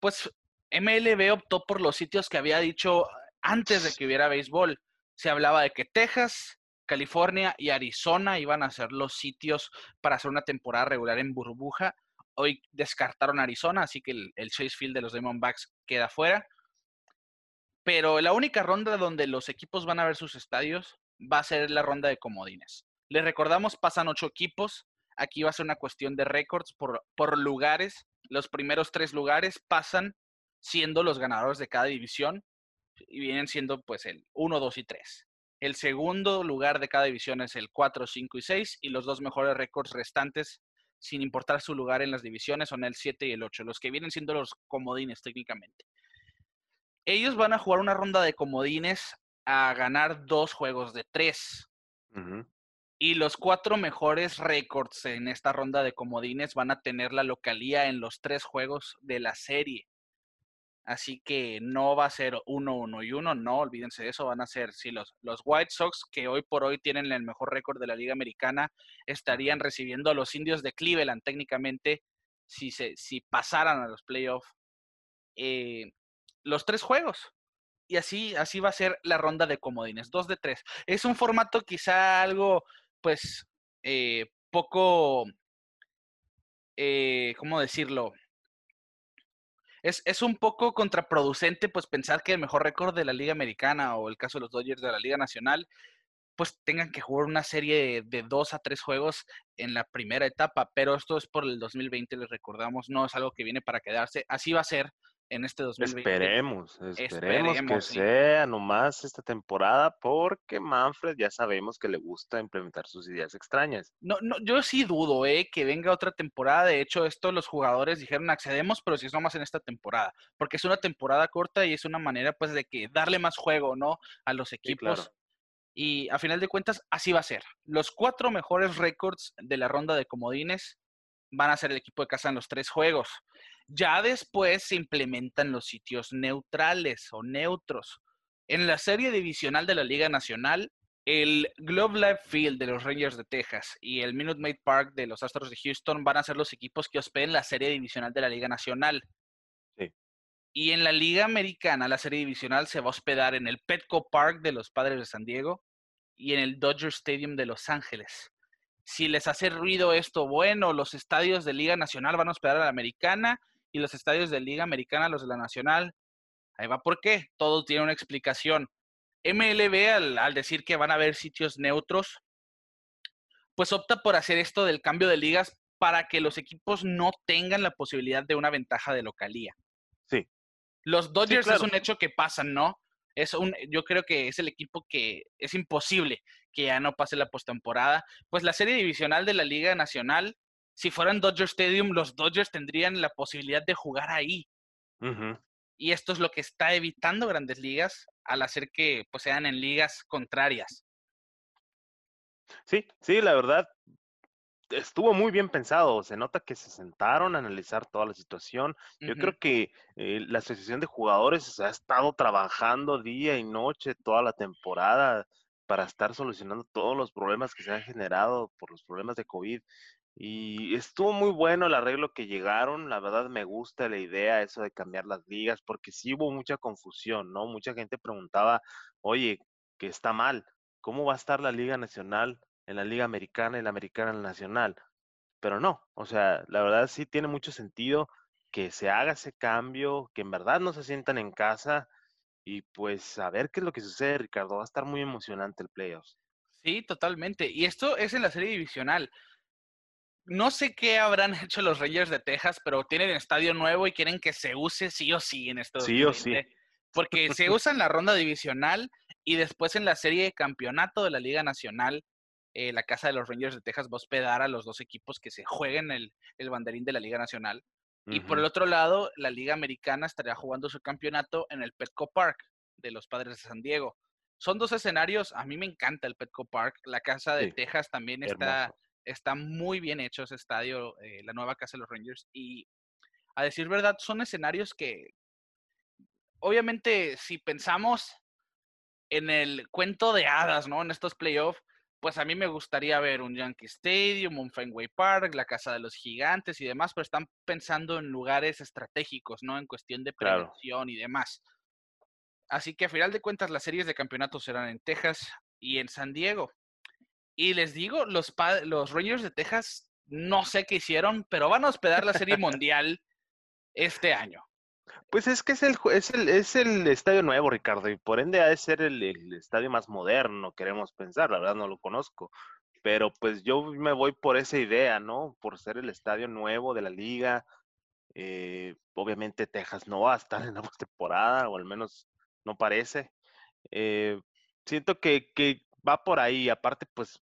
Pues MLB optó por los sitios que había dicho antes de que hubiera béisbol. Se hablaba de que Texas, California y Arizona iban a ser los sitios para hacer una temporada regular en burbuja. Hoy descartaron Arizona, así que el, el Chase Field de los Diamondbacks queda fuera. Pero la única ronda donde los equipos van a ver sus estadios va a ser la ronda de comodines. Les recordamos, pasan ocho equipos. Aquí va a ser una cuestión de récords por, por lugares. Los primeros tres lugares pasan siendo los ganadores de cada división y vienen siendo pues el 1, 2 y 3. El segundo lugar de cada división es el 4, 5 y 6 y los dos mejores récords restantes, sin importar su lugar en las divisiones, son el 7 y el 8, los que vienen siendo los comodines técnicamente ellos van a jugar una ronda de comodines a ganar dos juegos de tres. Y los cuatro mejores récords en esta ronda de comodines van a tener la localía en los tres juegos de la serie. Así que no va a ser uno, uno y uno, no, olvídense de eso, van a ser, si los, los White Sox, que hoy por hoy tienen el mejor récord de la Liga Americana, estarían recibiendo a los indios de Cleveland técnicamente si, se, si pasaran a los playoffs. Eh, los tres juegos. Y así, así va a ser la ronda de comodines, dos de tres. Es un formato quizá algo, pues, eh, poco, eh, ¿cómo decirlo? Es, es, un poco contraproducente, pues, pensar que el mejor récord de la Liga Americana o el caso de los Dodgers de la Liga Nacional pues tengan que jugar una serie de, dos a tres juegos en la primera etapa, pero esto es por el 2020, les recordamos, no es algo que viene para quedarse, así va a ser en este 2020. Esperemos, esperemos, que sea nomás esta temporada, porque Manfred ya sabemos que le gusta implementar sus ideas extrañas. No, no, yo sí dudo, eh, que venga otra temporada. De hecho, esto los jugadores dijeron accedemos, pero si es nomás en esta temporada, porque es una temporada corta y es una manera, pues, de que darle más juego, ¿no? A los equipos. Y a final de cuentas, así va a ser. Los cuatro mejores récords de la ronda de comodines van a ser el equipo de casa en los tres juegos. Ya después se implementan los sitios neutrales o neutros. En la serie divisional de la Liga Nacional, el Globe Life Field de los Rangers de Texas y el Minute Maid Park de los Astros de Houston van a ser los equipos que hospeden la serie divisional de la Liga Nacional. Y en la Liga Americana, la serie divisional se va a hospedar en el Petco Park de los Padres de San Diego y en el Dodger Stadium de Los Ángeles. Si les hace ruido esto, bueno, los estadios de Liga Nacional van a hospedar a la Americana y los estadios de Liga Americana, los de la Nacional. Ahí va por qué. Todo tiene una explicación. MLB, al, al decir que van a haber sitios neutros, pues opta por hacer esto del cambio de ligas para que los equipos no tengan la posibilidad de una ventaja de localía. Los Dodgers es un hecho que pasan, ¿no? Es un, yo creo que es el equipo que es imposible que ya no pase la postemporada. Pues la serie divisional de la Liga Nacional si fueran Dodger Stadium, los Dodgers tendrían la posibilidad de jugar ahí. Y esto es lo que está evitando grandes ligas al hacer que pues, sean en ligas contrarias. Sí, sí, la verdad, estuvo muy bien pensado. Se nota que se sentaron a analizar toda la situación. Yo creo que eh, la Asociación de Jugadores ha estado trabajando día y noche toda la temporada para estar solucionando todos los problemas que se han generado por los problemas de COVID. Y estuvo muy bueno el arreglo que llegaron, la verdad me gusta la idea, eso de cambiar las ligas, porque sí hubo mucha confusión, ¿no? Mucha gente preguntaba, oye, que está mal, ¿cómo va a estar la Liga Nacional en la Liga Americana y la Americana Nacional? Pero no, o sea, la verdad sí tiene mucho sentido que se haga ese cambio, que en verdad no se sientan en casa y pues a ver qué es lo que sucede, Ricardo, va a estar muy emocionante el playoffs. Sí, totalmente. Y esto es en la serie divisional no sé qué habrán hecho los Rangers de Texas, pero tienen estadio nuevo y quieren que se use sí o sí en esto. Sí o sí. Porque se usa en la ronda divisional y después en la serie de campeonato de la Liga Nacional. Eh, la casa de los Rangers de Texas va a hospedar a los dos equipos que se jueguen el, el banderín de la Liga Nacional. Y por el otro lado, la Liga Americana estaría jugando su campeonato en el Petco Park de los Padres de San Diego. Son dos escenarios, a mí me encanta el Petco Park, la casa de Texas también está Está muy bien hecho ese estadio, eh, la nueva casa de los Rangers. Y a decir verdad, son escenarios que, obviamente, si pensamos en el cuento de hadas, ¿no? En estos playoffs, pues a mí me gustaría ver un Yankee Stadium, un Fenway Park, la Casa de los Gigantes y demás, pero están pensando en lugares estratégicos, ¿no? En cuestión de prevención y demás. Así que a final de cuentas las series de campeonato serán en Texas y en San Diego. Y les digo, los, los Rangers de Texas no sé qué hicieron, pero van a hospedar la Serie Mundial este año. Pues es que es el, es el, es el estadio nuevo, Ricardo, y por ende ha de ser el, estadio más moderno, queremos pensar, la verdad no lo conozco. Pero pues yo me voy por esa idea, ¿no? Por ser el estadio nuevo de la liga. Eh, obviamente Texas no va a estar en la temporada, o al menos no parece. Eh, siento que, que va por ahí. Aparte, pues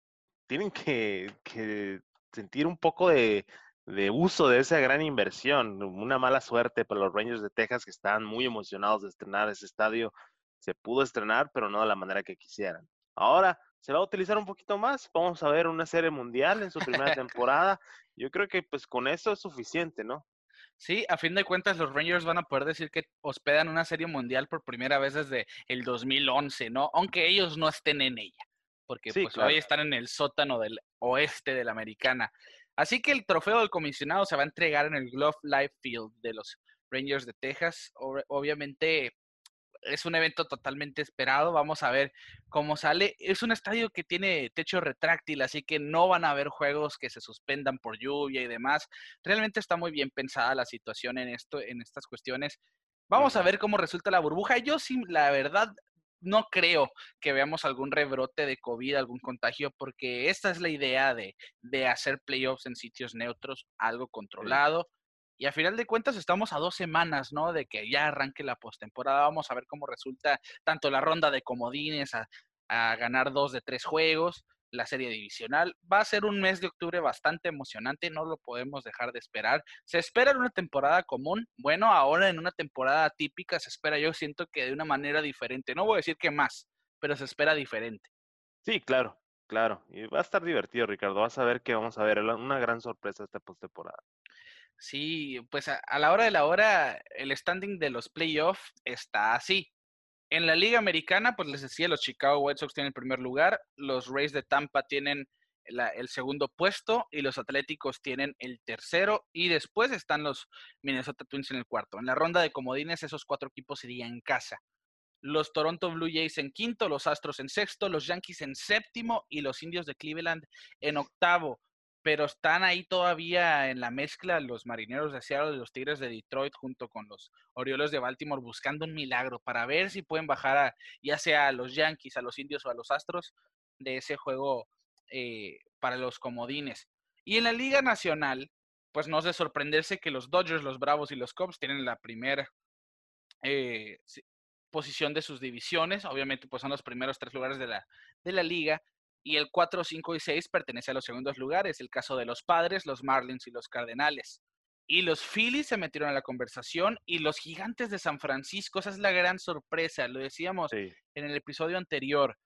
tienen que, sentir un poco de, uso de esa gran inversión. Una mala suerte para los Rangers de Texas que estaban muy emocionados de estrenar ese estadio. Se pudo estrenar, pero no de la manera que quisieran. Ahora se va a utilizar un poquito más. Vamos a ver una serie mundial en su primera temporada. Yo creo que pues con eso es suficiente, ¿no? Sí, a fin de cuentas los Rangers van a poder decir que hospedan una serie mundial por primera vez desde el 2011, ¿no? Aunque ellos no estén en ella porque pues, hoy están en el sótano del oeste de la americana. Así que el trofeo del comisionado se va a entregar en el Glove Life Field de los Rangers de Texas. Obviamente es un evento totalmente esperado. Vamos a ver cómo sale. Es un estadio que tiene techo retráctil, así que no van a haber juegos que se suspendan por lluvia y demás. Realmente está muy bien pensada la situación en esto, en estas cuestiones. Vamos a ver cómo resulta la burbuja. Yo sí, la verdad, no creo que veamos algún rebrote de COVID, algún contagio, porque esta es la idea de, de hacer playoffs en sitios neutros, algo controlado. Y a final de cuentas estamos a dos semanas, ¿no? De que ya arranque la postemporada. Vamos a ver cómo resulta tanto la ronda de comodines a, a ganar dos de tres juegos, la serie divisional. Va a ser un mes de octubre bastante emocionante, no lo podemos dejar de esperar. Se espera en una temporada común, bueno, ahora en una temporada típica se espera, yo siento que de una manera diferente. No voy a decir que más, pero se espera diferente. Sí, claro, claro. Y va a estar divertido, Ricardo. Vas a ver que vamos a ver una gran sorpresa esta postemporada. Sí, pues a, la hora de la hora, el standing de los playoffs está así. En la Liga Americana, pues les decía, los Chicago White Sox tienen el primer lugar, los Rays de Tampa tienen el segundo puesto y los Atléticos tienen el tercero y después están los Minnesota Twins en el cuarto. En la ronda de comodines, esos cuatro equipos serían en casa. Los Toronto Blue Jays en quinto, los Astros en sexto, los Yankees en séptimo y los Indios de Cleveland en octavo pero están ahí todavía en la mezcla los marineros de Seattle y los Tigres de Detroit junto con los Orioles de Baltimore buscando un milagro para ver si pueden bajar a, ya sea a los Yankees, a los Indios o a los Astros de ese juego eh, para los comodines. Y en la Liga Nacional, pues no es de sorprenderse que los Dodgers, los Bravos y los Cubs tienen la primera eh, posición de sus divisiones. Obviamente, pues son los primeros tres lugares de la, de la liga y el 4, 5 y 6 pertenece a los segundos lugares, el caso de los Padres, los Marlins y los Cardenales. Y los Phillies se metieron a la conversación y los Gigantes de San Francisco, esa es la gran sorpresa, lo decíamos en el episodio anterior.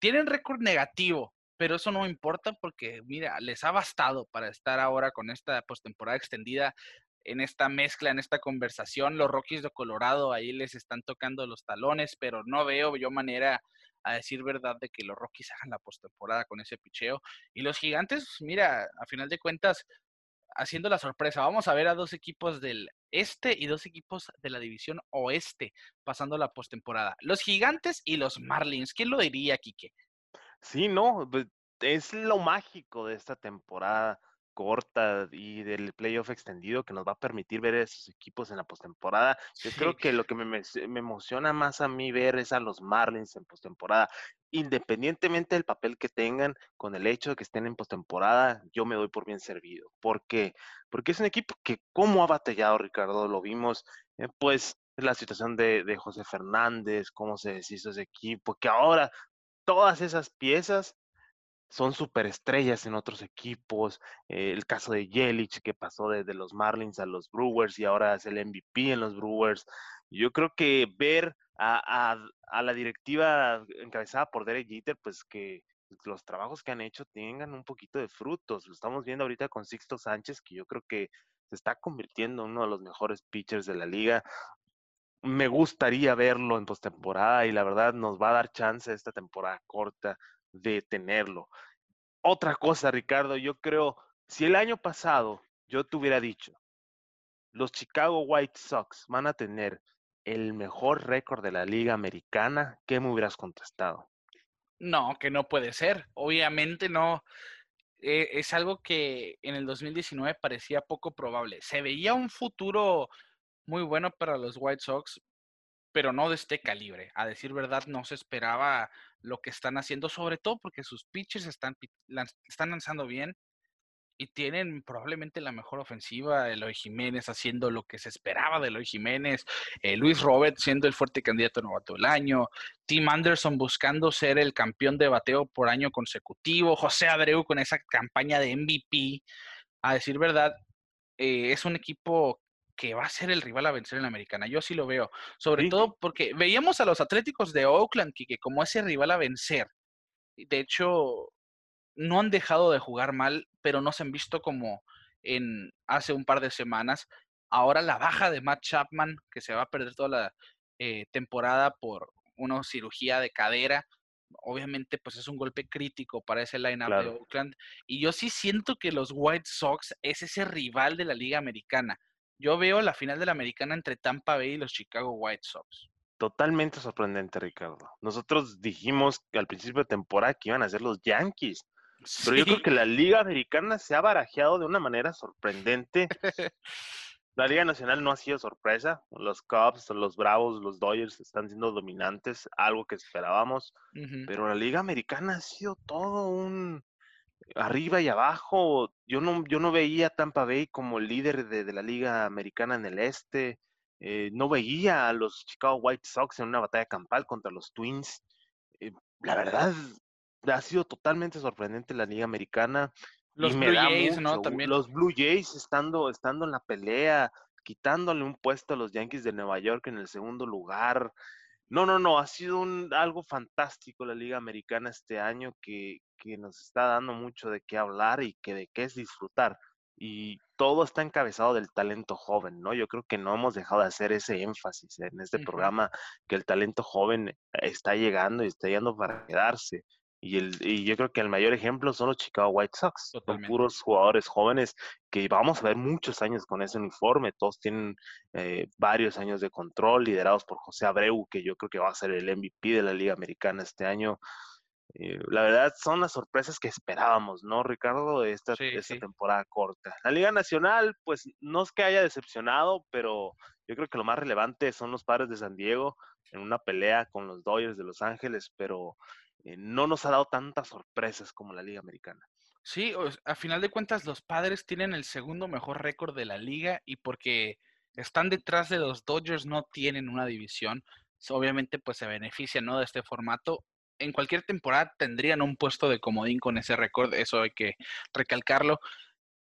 Tienen récord negativo, pero eso no importa porque, mira, les ha bastado para estar ahora con esta postemporada extendida en esta mezcla, en esta conversación. Los Rockies de Colorado ahí les están tocando los talones, pero no veo yo manera a decir verdad de que los Rockies hagan la postemporada con ese picheo. Y los gigantes, mira, a final de cuentas, haciendo la sorpresa. Vamos a ver a dos equipos del este y dos equipos de la división oeste pasando la postemporada. Los gigantes y los Marlins. ¿Quién lo diría, Quique? Sí, no, pues, es lo mágico de esta temporada corta y del playoff extendido que nos va a permitir ver a esos equipos en la postemporada. Yo creo que lo que me, me, emociona más a mí ver es a los Marlins en postemporada. Independientemente del papel que tengan, con el hecho de que estén en postemporada, yo me doy por bien servido. ¿Por qué? Porque es un equipo que, como ha batallado Ricardo, lo vimos, eh, pues la situación de, de José Fernández, cómo se deshizo ese equipo, que ahora todas esas piezas son superestrellas en otros equipos. Eh, el caso de Yelich, que pasó desde los Marlins a los Brewers y ahora es el MVP en los Brewers. Yo creo que ver a, la directiva encabezada por Derek Jeter, pues que los trabajos que han hecho tengan un poquito de frutos. Lo estamos viendo ahorita con Sixto Sánchez, que yo creo que se está convirtiendo en uno de los mejores pitchers de la liga. Me gustaría verlo en postemporada y la verdad nos va a dar chance esta temporada corta de tenerlo. Otra cosa, Ricardo, yo creo, si el año pasado yo te hubiera dicho, los Chicago White Sox van a tener el mejor récord de la liga americana, ¿qué me hubieras contestado? No, que no puede ser. Obviamente no. Eh, es algo que en el 2019 parecía poco probable. Se veía un futuro muy bueno para los White Sox, pero no de este calibre. A decir verdad, no se esperaba lo que están haciendo, sobre todo porque sus pitchers están, lanzando bien y tienen probablemente la mejor ofensiva. Eloy Jiménez haciendo lo que se esperaba de Eloy Jiménez, eh, Luis Robert siendo el fuerte candidato novato del año, Tim Anderson buscando ser el campeón de bateo por año consecutivo, José Abreu con esa campaña de MVP. A decir verdad, eh, es un equipo que va a ser el rival a vencer en la americana. Yo sí lo veo. Sobre todo porque veíamos a los Atléticos de Oakland, que como ese rival a vencer. De hecho, no han dejado de jugar mal, pero no se han visto como en hace un par de semanas. Ahora la baja de Matt Chapman, que se va a perder toda la eh, temporada por una cirugía de cadera, obviamente pues es un golpe crítico para ese lineup de Oakland. Y yo sí siento que los White Sox es ese rival de la liga americana. Yo veo la final de la americana entre Tampa Bay y los Chicago White Sox. Totalmente sorprendente, Ricardo. Nosotros dijimos que al principio de temporada que iban a ser los Yankees. Pero yo creo que la liga americana se ha barajeado de una manera sorprendente. la Liga Nacional no ha sido sorpresa. Los Cubs, los Bravos, los Dodgers están siendo dominantes, algo que esperábamos. Pero la Liga Americana ha sido todo un arriba y abajo. Yo no, yo no veía a Tampa Bay como líder de, la Liga Americana en el este. Eh, no veía a los Chicago White Sox en una batalla campal contra los Twins. Eh, la verdad, ha sido totalmente sorprendente la Liga Americana. Los Blue Jays, ¿no? También. Los Blue Jays estando, estando en la pelea, quitándole un puesto a los Yankees de Nueva York en el segundo lugar. No, no, no, ha sido un, algo fantástico la Liga Americana este año que, que nos está dando mucho de qué hablar y que de qué es disfrutar. Y todo está encabezado del talento joven, ¿no? Yo creo que no hemos dejado de hacer ese énfasis en este programa, que el talento joven está llegando y está llegando para quedarse. Y, el, y yo creo que el mayor ejemplo son los Chicago White Sox. Son puros jugadores jóvenes que vamos a ver muchos años con ese uniforme. Todos tienen eh, varios años de control, liderados por José Abreu, que yo creo que va a ser el MVP de la Liga Americana este año. Eh, la verdad son las sorpresas que esperábamos, ¿no, Ricardo? De esta, esta temporada corta. La Liga Nacional, pues no es que haya decepcionado, pero yo creo que lo más relevante son los padres de San Diego en una pelea con los Dodgers de Los Ángeles, pero eh, no nos ha dado tantas sorpresas como la Liga Americana. Sí, a final de cuentas los padres tienen el segundo mejor récord de la liga y porque están detrás de los Dodgers no tienen una división, obviamente pues se benefician ¿no? de este formato en cualquier temporada tendrían un puesto de comodín con ese récord, eso hay que recalcarlo.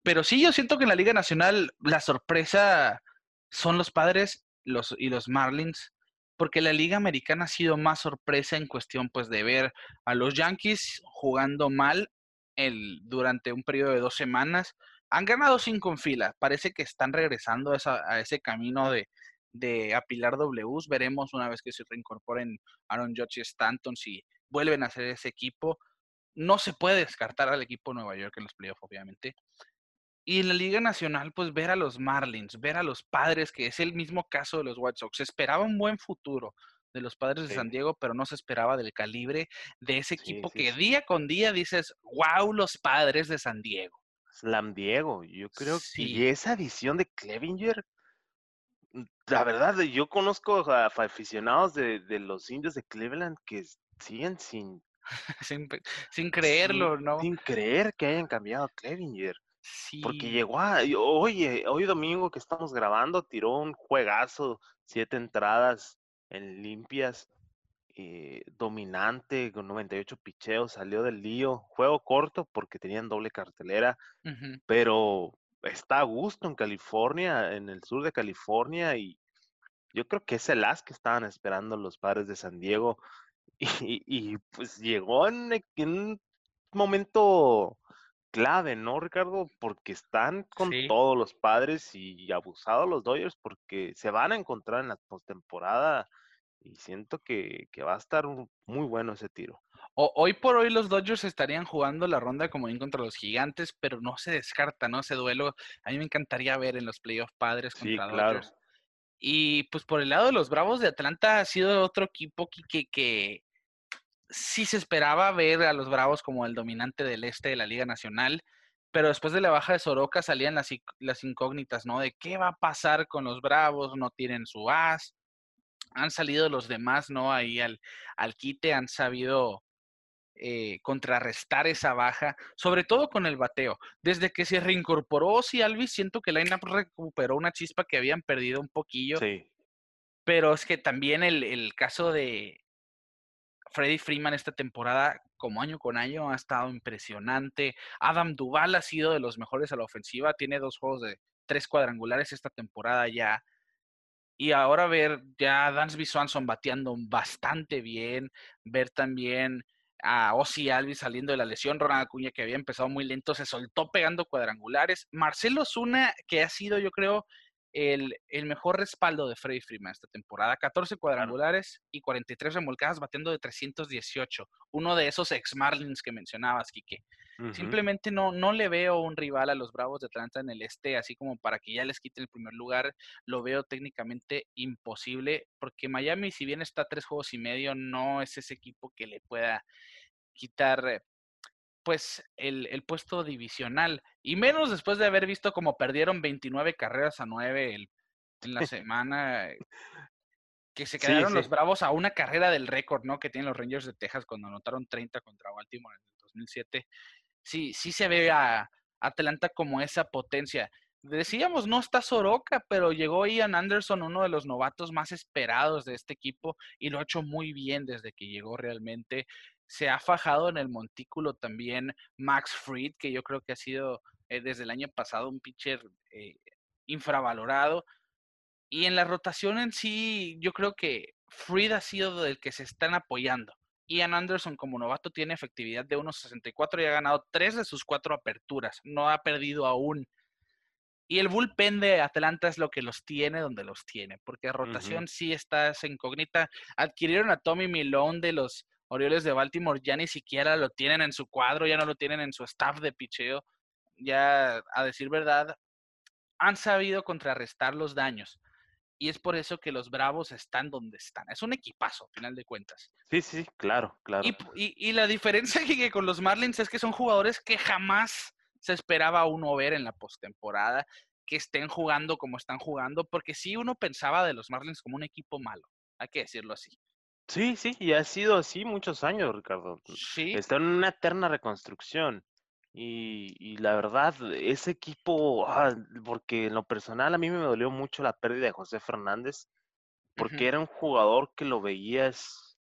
Pero sí, yo siento que en la Liga Nacional la sorpresa son los padres los, y los Marlins, porque la Liga Americana ha sido más sorpresa en cuestión pues de ver a los Yankees jugando mal el, durante un periodo de dos semanas. Han ganado cinco en fila, parece que están regresando a ese camino de, de apilar Ws. Veremos una vez que se reincorporen Aaron Judge y Stanton si vuelven a ser ese equipo. No se puede descartar al equipo de Nueva York en los playoffs, obviamente. Y en la Liga Nacional, pues ver a los Marlins, ver a los padres, que es el mismo caso de los White Sox. Se esperaba un buen futuro de los padres de San Diego, pero no se esperaba del calibre de ese equipo que día con día dices, wow, los padres de San Diego. Slam Diego, yo creo que y esa visión de Clevinger la verdad, yo conozco a aficionados de, los indios de Cleveland que siguen sin... sin, creerlo, ¿no? Sin creer que hayan cambiado a Clevinger. Porque llegó a... Oye, hoy domingo que estamos grabando, tiró un juegazo, siete entradas en limpias, eh, dominante, con 98 picheos, salió del lío. Juego corto porque tenían doble cartelera, pero está a gusto en California, en el sur de California, y yo creo que es el as que estaban esperando los padres de San Diego. Y, pues llegó en, un momento clave, ¿no, Ricardo? Porque están con todos los padres y abusados los Dodgers porque se van a encontrar en la postemporada y siento que, que va a estar muy bueno ese tiro hoy por hoy los Dodgers estarían jugando la ronda como bien contra los gigantes, pero no se descarta, ¿no? Ese duelo a mí me encantaría ver en los playoffs padres contra sí, Dodgers. Y pues por el lado de los Bravos de Atlanta ha sido otro equipo que, que, sí se esperaba ver a los Bravos como el dominante del este de la Liga Nacional, pero después de la baja de Soroka salían las, las incógnitas, ¿no? De qué va a pasar con los Bravos, no tienen su as. Han salido los demás, ¿no? Ahí al, al quite, han sabido eh, contrarrestar esa baja, sobre todo con el bateo. Desde que se reincorporó si Alvis, siento que Lineup recuperó una chispa que habían perdido un poquillo. Sí. Pero es que también el, el caso de Freddy Freeman esta temporada, como año con año, ha estado impresionante. Adam Duval ha sido de los mejores a la ofensiva, tiene dos juegos de tres cuadrangulares esta temporada ya. Y ahora ver ya a Dansby Swanson bateando bastante bien, ver también a Ozzy Alvis saliendo de la lesión, Ronald Acuña que había empezado muy lento, se soltó pegando cuadrangulares, Marcelo Zuna que ha sido yo creo el, mejor respaldo de Freddy Freeman esta temporada, 14 cuadrangulares y 43 remolcadas batiendo de 318, uno de esos ex Marlins que mencionabas, Quique. Simplemente no, no le veo un rival a los Bravos de Atlanta en el este, así como para que ya les quite el primer lugar, lo veo técnicamente imposible, porque Miami, si bien está tres juegos y medio, no es ese equipo que le pueda quitar pues el, el, puesto divisional. Y menos después de haber visto cómo perdieron 29 carreras a 9 el, en la semana. Que se quedaron los Bravos a una carrera del récord, ¿no? Que tienen los Rangers de Texas cuando anotaron 30 contra Baltimore en el 2007. Sí, sí se ve a Atlanta como esa potencia. Decíamos, no está Soroka, pero llegó Ian Anderson, uno de los novatos más esperados de este equipo, y lo ha hecho muy bien desde que llegó realmente se ha fajado en el montículo también Max Fried, que yo creo que ha sido eh, desde el año pasado un pitcher eh, infravalorado. Y en la rotación en sí, yo creo que Fried ha sido del que se están apoyando. Ian Anderson como novato tiene efectividad de 1.64 y ha ganado tres de sus cuatro aperturas. No ha perdido aún. Y el bullpen de Atlanta es lo que los tiene donde los tiene, porque rotación sí está incógnita. Adquirieron a Tommy Milone de los Orioles de Baltimore ya ni siquiera lo tienen en su cuadro, ya no lo tienen en su staff de picheo. Ya, a decir verdad, han sabido contrarrestar los daños. Y es por eso que los Bravos están donde están. Es un equipazo, al final de cuentas. Sí, sí, claro, claro. Y, la diferencia que con los Marlins es que son jugadores que jamás se esperaba uno ver en la postemporada, que estén jugando como están jugando, porque sí uno pensaba de los Marlins como un equipo malo, hay que decirlo así. Sí, sí, y ha sido así muchos años, Ricardo. Sí. Está en una eterna reconstrucción. Y, y la verdad, ese equipo, ah, porque en lo personal a mí me dolió mucho la pérdida de José Fernández, porque era un jugador que lo veías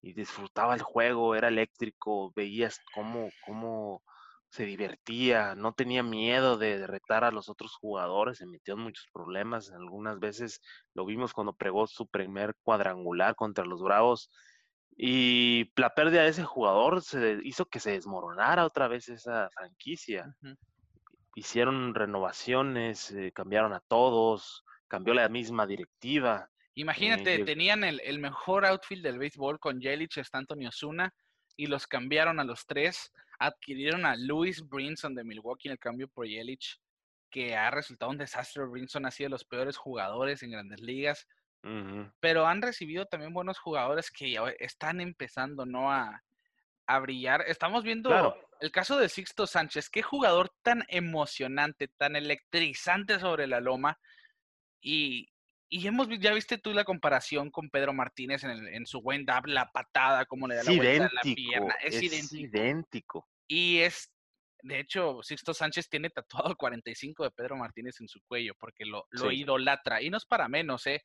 y disfrutaba el juego, era eléctrico, veías cómo, cómo se divertía, no tenía miedo de retar a los otros jugadores, se metió en muchos problemas, algunas veces lo vimos cuando pregó su primer cuadrangular contra los Bravos y la pérdida de ese jugador se hizo que se desmoronara otra vez esa franquicia. Hicieron renovaciones, eh, cambiaron a todos, cambió la misma directiva. Imagínate, eh, tenían el, el, mejor outfield del béisbol con Yelich, Stanton y Osuna, y los cambiaron a los tres adquirieron a Louis Brinson de Milwaukee en el cambio por Yelich, que ha resultado un desastre. Brinson ha sido de los peores jugadores en grandes ligas. Pero han recibido también buenos jugadores que ya están empezando ¿no? a, a brillar. Estamos viendo el caso de Sixto Sánchez. Qué jugador tan emocionante, tan electrizante sobre la loma. Y, y hemos ya viste tú la comparación con Pedro Martínez en, el, en su wind up, la patada, como le da la vuelta a la pierna. Es, idéntico. Y es, de hecho, Sixto Sánchez tiene tatuado el 45 de Pedro Martínez en su cuello porque lo, lo idolatra. Y no es para menos, ¿eh?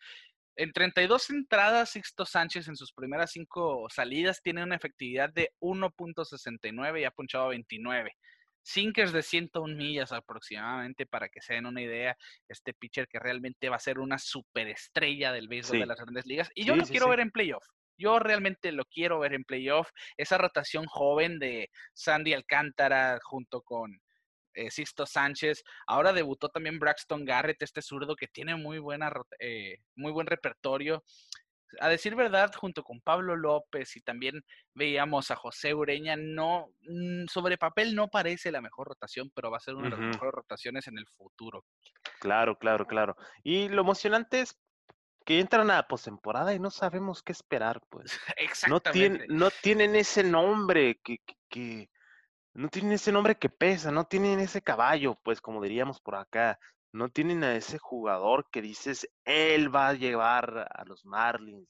En 32 entradas, Sixto Sánchez en sus primeras cinco salidas tiene una efectividad de 1.69 y ha punchado 29. Sinkers de 101 millas aproximadamente, para que se den una idea, este pitcher que realmente va a ser una superestrella del béisbol de las grandes ligas. Y yo lo quiero ver en playoff. Yo realmente lo quiero ver en playoff. Esa rotación joven de Sandy Alcántara junto con eh, Sixto Sánchez. Ahora debutó también Braxton Garrett, este zurdo que tiene muy, buena, eh, muy buen repertorio a decir verdad, junto con Pablo López y también veíamos a José Ureña, no, mm, sobre papel no parece la mejor rotación, pero va a ser una de las mejores rotaciones en el futuro. Claro, claro, claro. Y lo emocionante es que entran a la postemporada y no sabemos qué esperar, pues. Exactamente. No, no tienen ese nombre que, que, no tienen ese nombre que pesa, no tienen ese caballo, pues, como diríamos por acá no tienen a ese jugador que dices, él va a llevar a los Marlins.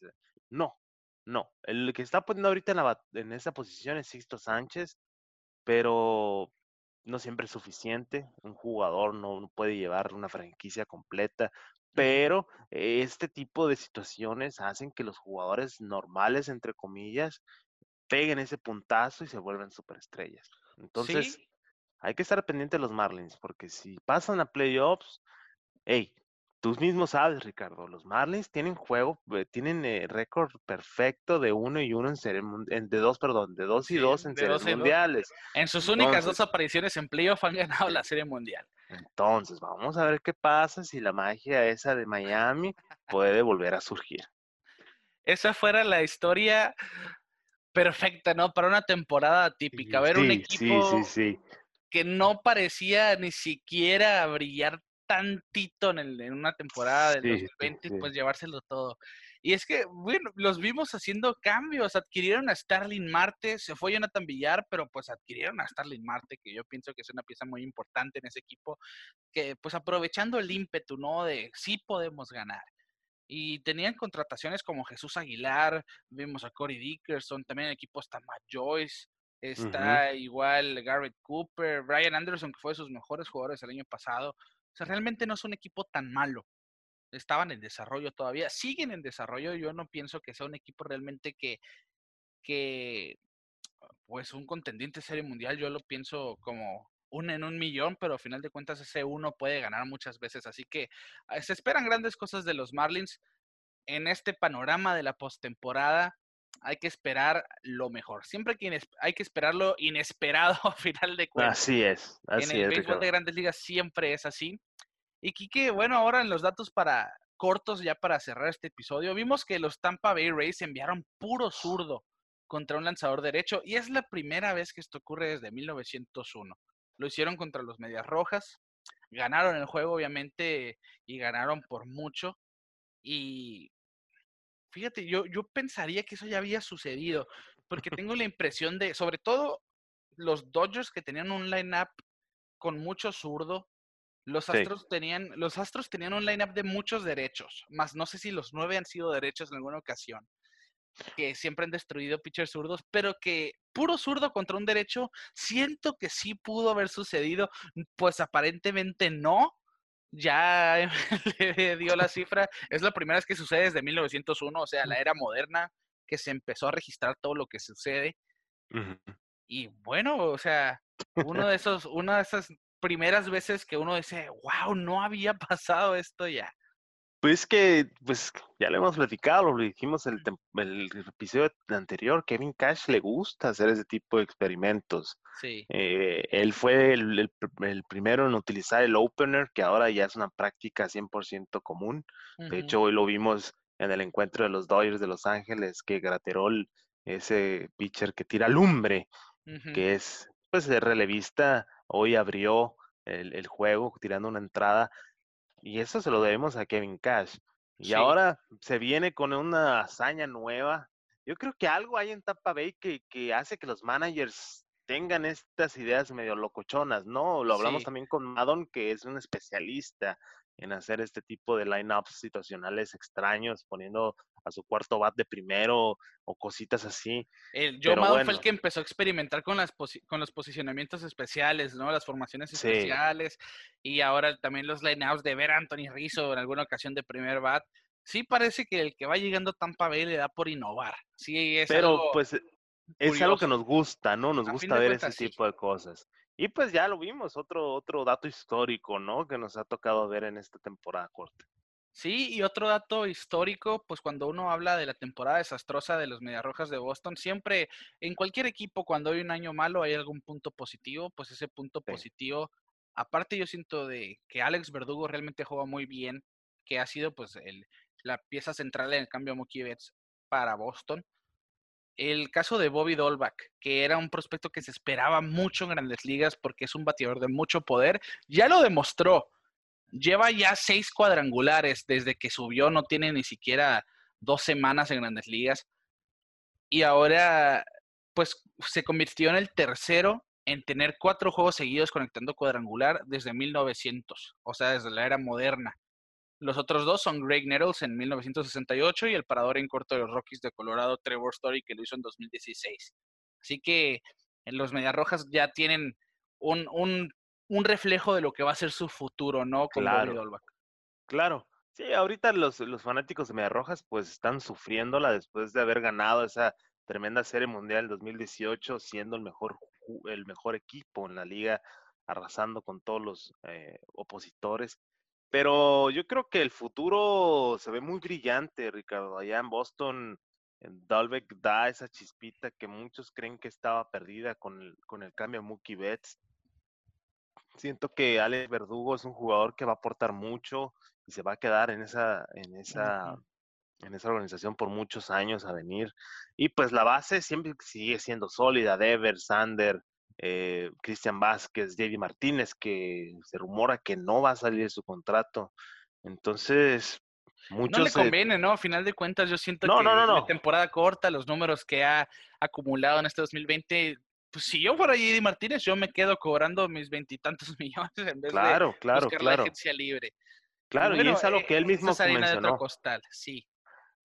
No, no. El que está poniendo ahorita en, esa posición es Sixto Sánchez, pero no siempre es suficiente. Un jugador no, puede llevar una franquicia completa, pero este tipo de situaciones hacen que los jugadores normales, entre comillas, peguen ese puntazo y se vuelven superestrellas. Entonces, hay que estar pendiente de los Marlins, porque si pasan a playoffs, hey, tú mismo sabes, Ricardo, los Marlins tienen juego, eh, tienen eh, récord perfecto de uno y uno en serie, de dos, perdón, de dos y dos en series mundiales. En sus únicas dos apariciones en playoff han ganado la serie mundial. Entonces, vamos a ver qué pasa si la magia esa de Miami puede volver a surgir. Esa fuera la historia perfecta, ¿no? Para una temporada típica. Ver un equipo sí, sí, sí que no parecía ni siquiera brillar tantito en, el, en una temporada del 2020, pues llevárselo todo. Y es que, bueno, los vimos haciendo cambios, adquirieron a Starling Marte, se fue Jonathan Villar, pero pues adquirieron a Starling Marte, que yo pienso que es una pieza muy importante en ese equipo, que pues aprovechando el ímpetu, ¿no? De sí podemos ganar. Y tenían contrataciones como Jesús Aguilar, vimos a Corey Dickerson, también el equipo está Matt Joyce, está igual Garrett Cooper, Brian Anderson, que fue de sus mejores jugadores el año pasado. O sea, realmente no es un equipo tan malo. Estaban en desarrollo todavía, siguen en desarrollo. Yo no pienso que sea un equipo realmente que, que pues un contendiente serie mundial, yo lo pienso como un en un millón, pero al final de cuentas ese uno puede ganar muchas veces. Así que ah, se esperan grandes cosas de los Marlins en este panorama de la postemporada. Hay que esperar lo mejor. Siempre que hay que esperar lo inesperado al final de cuentas. Así es. Así en el béisbol de grandes ligas siempre es así. Y Kike, bueno, ahora en los datos para cortos ya para cerrar este episodio, vimos que los Tampa Bay Rays enviaron puro zurdo contra un lanzador derecho y es la primera vez que esto ocurre desde 1901. Lo hicieron contra los Medias Rojas. Ganaron el juego, obviamente, y ganaron por mucho. Y fíjate, yo, yo pensaría que eso ya había sucedido, porque tengo la impresión de, sobre todo los Dodgers que tenían un line-up con mucho zurdo, los Astros tenían, los Astros tenían un line-up de muchos derechos, más no sé si los nueve han sido derechos en alguna ocasión que siempre han destruido pitchers zurdos, pero que puro zurdo contra un derecho, siento que sí pudo haber sucedido, pues aparentemente no. Ya le dio la cifra, es la primera vez que sucede desde 1901, o sea, la era moderna, que se empezó a registrar todo lo que sucede. Y bueno, o sea, uno de esos, una de esas primeras veces que uno dice, wow, no había pasado esto ya. Pues que, pues ya lo hemos platicado, lo dijimos el, el episodio anterior, Kevin Cash le gusta hacer ese tipo de experimentos. Sí. Eh, él fue el, primero en utilizar el opener, que ahora ya es una práctica 100% común. De hecho, hoy lo vimos en el encuentro de los Dodgers de Los Ángeles, que Graterol, ese pitcher que tira lumbre, que es, pues, de relevista, hoy abrió el, el juego tirando una entrada y eso se lo debemos a Kevin Cash. Y ahora se viene con una hazaña nueva. Yo creo que algo hay en Tampa Bay que, que hace que los managers tengan estas ideas medio locochonas, ¿no? Lo hablamos también con Madon, que es un especialista en hacer este tipo de lineups situacionales extraños, poniendo a su cuarto bat de primero o cositas así. El Joe Maddon fue el que empezó a experimentar con, las con los posicionamientos especiales, ¿no? Las formaciones especiales y ahora también los lineups de ver a Anthony Rizzo en alguna ocasión de primer bat. Sí parece que el que va llegando a Tampa Bay le da por innovar. Sí, es Pero pues es algo que nos gusta, ¿no? Nos gusta ver ese tipo de cosas. Y pues ya lo vimos, otro, otro dato histórico, ¿no? Que nos ha tocado ver en esta temporada corta. Sí, y otro dato histórico, pues cuando uno habla de la temporada desastrosa de los Mediarrojas de Boston, siempre en cualquier equipo cuando hay un año malo hay algún punto positivo, pues ese punto positivo, aparte yo siento de que Alex Verdugo realmente juega muy bien, que ha sido pues el, la pieza central en el cambio a para Boston, el caso de Bobby Dolbach, que era un prospecto que se esperaba mucho en grandes ligas porque es un bateador de mucho poder, ya lo demostró. Lleva ya seis cuadrangulares desde que subió, no tiene ni siquiera dos semanas en grandes ligas. Y ahora, pues se convirtió en el tercero en tener cuatro juegos seguidos conectando cuadrangular desde 1900, o sea, desde la era moderna. Los otros dos son Greg Nettles en 1968 y el parador en corto de los Rockies de Colorado, Trevor Story, que lo hizo en 2016. Así que los Medias Rojas ya tienen un, un, reflejo de lo que va a ser su futuro, ¿no? Con claro. Claro. Sí, ahorita los, los fanáticos de Medias Rojas pues están sufriéndola después de haber ganado esa tremenda serie mundial 2018, siendo el mejor, el mejor equipo en la liga, arrasando con todos los eh, opositores. Pero yo creo que el futuro se ve muy brillante, Ricardo. Allá en Boston, en Dalbeck da esa chispita que muchos creen que estaba perdida con el, con el cambio a Mookie Betts. Siento que Alex Verdugo es un jugador que va a aportar mucho y se va a quedar en esa, en esa, en esa organización por muchos años a venir. Y pues la base siempre sigue siendo sólida. Dever, Sander, eh, Cristian Vázquez, David Martínez, que se rumora que no va a salir su contrato. Entonces, muchos... No le conviene, ¿no? A final de cuentas, yo siento que la temporada corta, los números que ha acumulado en este 2020, pues si yo fuera David Martínez, yo me quedo cobrando mis veintitantos millones en vez claro, de claro, buscar claro. la agencia libre. Claro, y es algo que él mismo mencionó. costal, sí.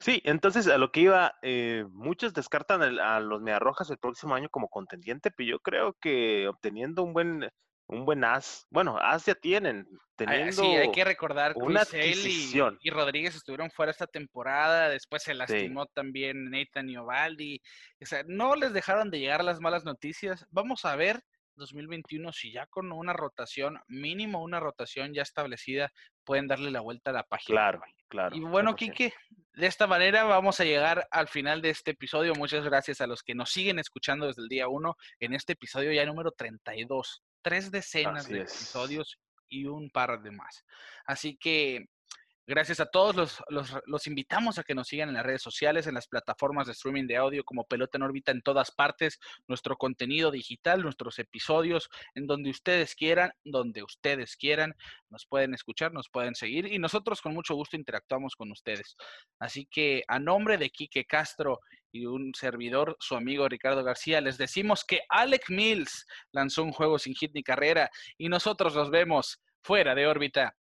Sí, entonces a lo que iba, eh, muchos descartan a los Mediarrojas el próximo año como contendiente, pero yo creo que obteniendo un buen un buen as, bueno, as ya tienen, teniendo Sí, hay que recordar que una y, y, Rodríguez estuvieron fuera esta temporada, después se lastimó también Nathan Iovaldi, o sea, no les dejaron de llegar las malas noticias. Vamos a ver 2021 si ya con una rotación, mínimo una rotación ya establecida, pueden darle la vuelta a la página. Claro, claro. Y bueno, Quique, de esta manera vamos a llegar al final de este episodio. Muchas gracias a los que nos siguen escuchando desde el día 1 en este episodio ya número 32. Tres decenas de episodios y un par de más. Así que Gracias a todos, los, los, invitamos a que nos sigan en las redes sociales, en las plataformas de streaming de audio como Pelota en órbita en todas partes, nuestro contenido digital, nuestros episodios, en donde ustedes quieran, donde ustedes quieran, nos pueden escuchar, nos pueden seguir y nosotros con mucho gusto interactuamos con ustedes. Así que a nombre de Quique Castro y un servidor, su amigo Ricardo García, les decimos que Alec Mills lanzó un juego sin hit ni carrera y nosotros nos vemos fuera de órbita.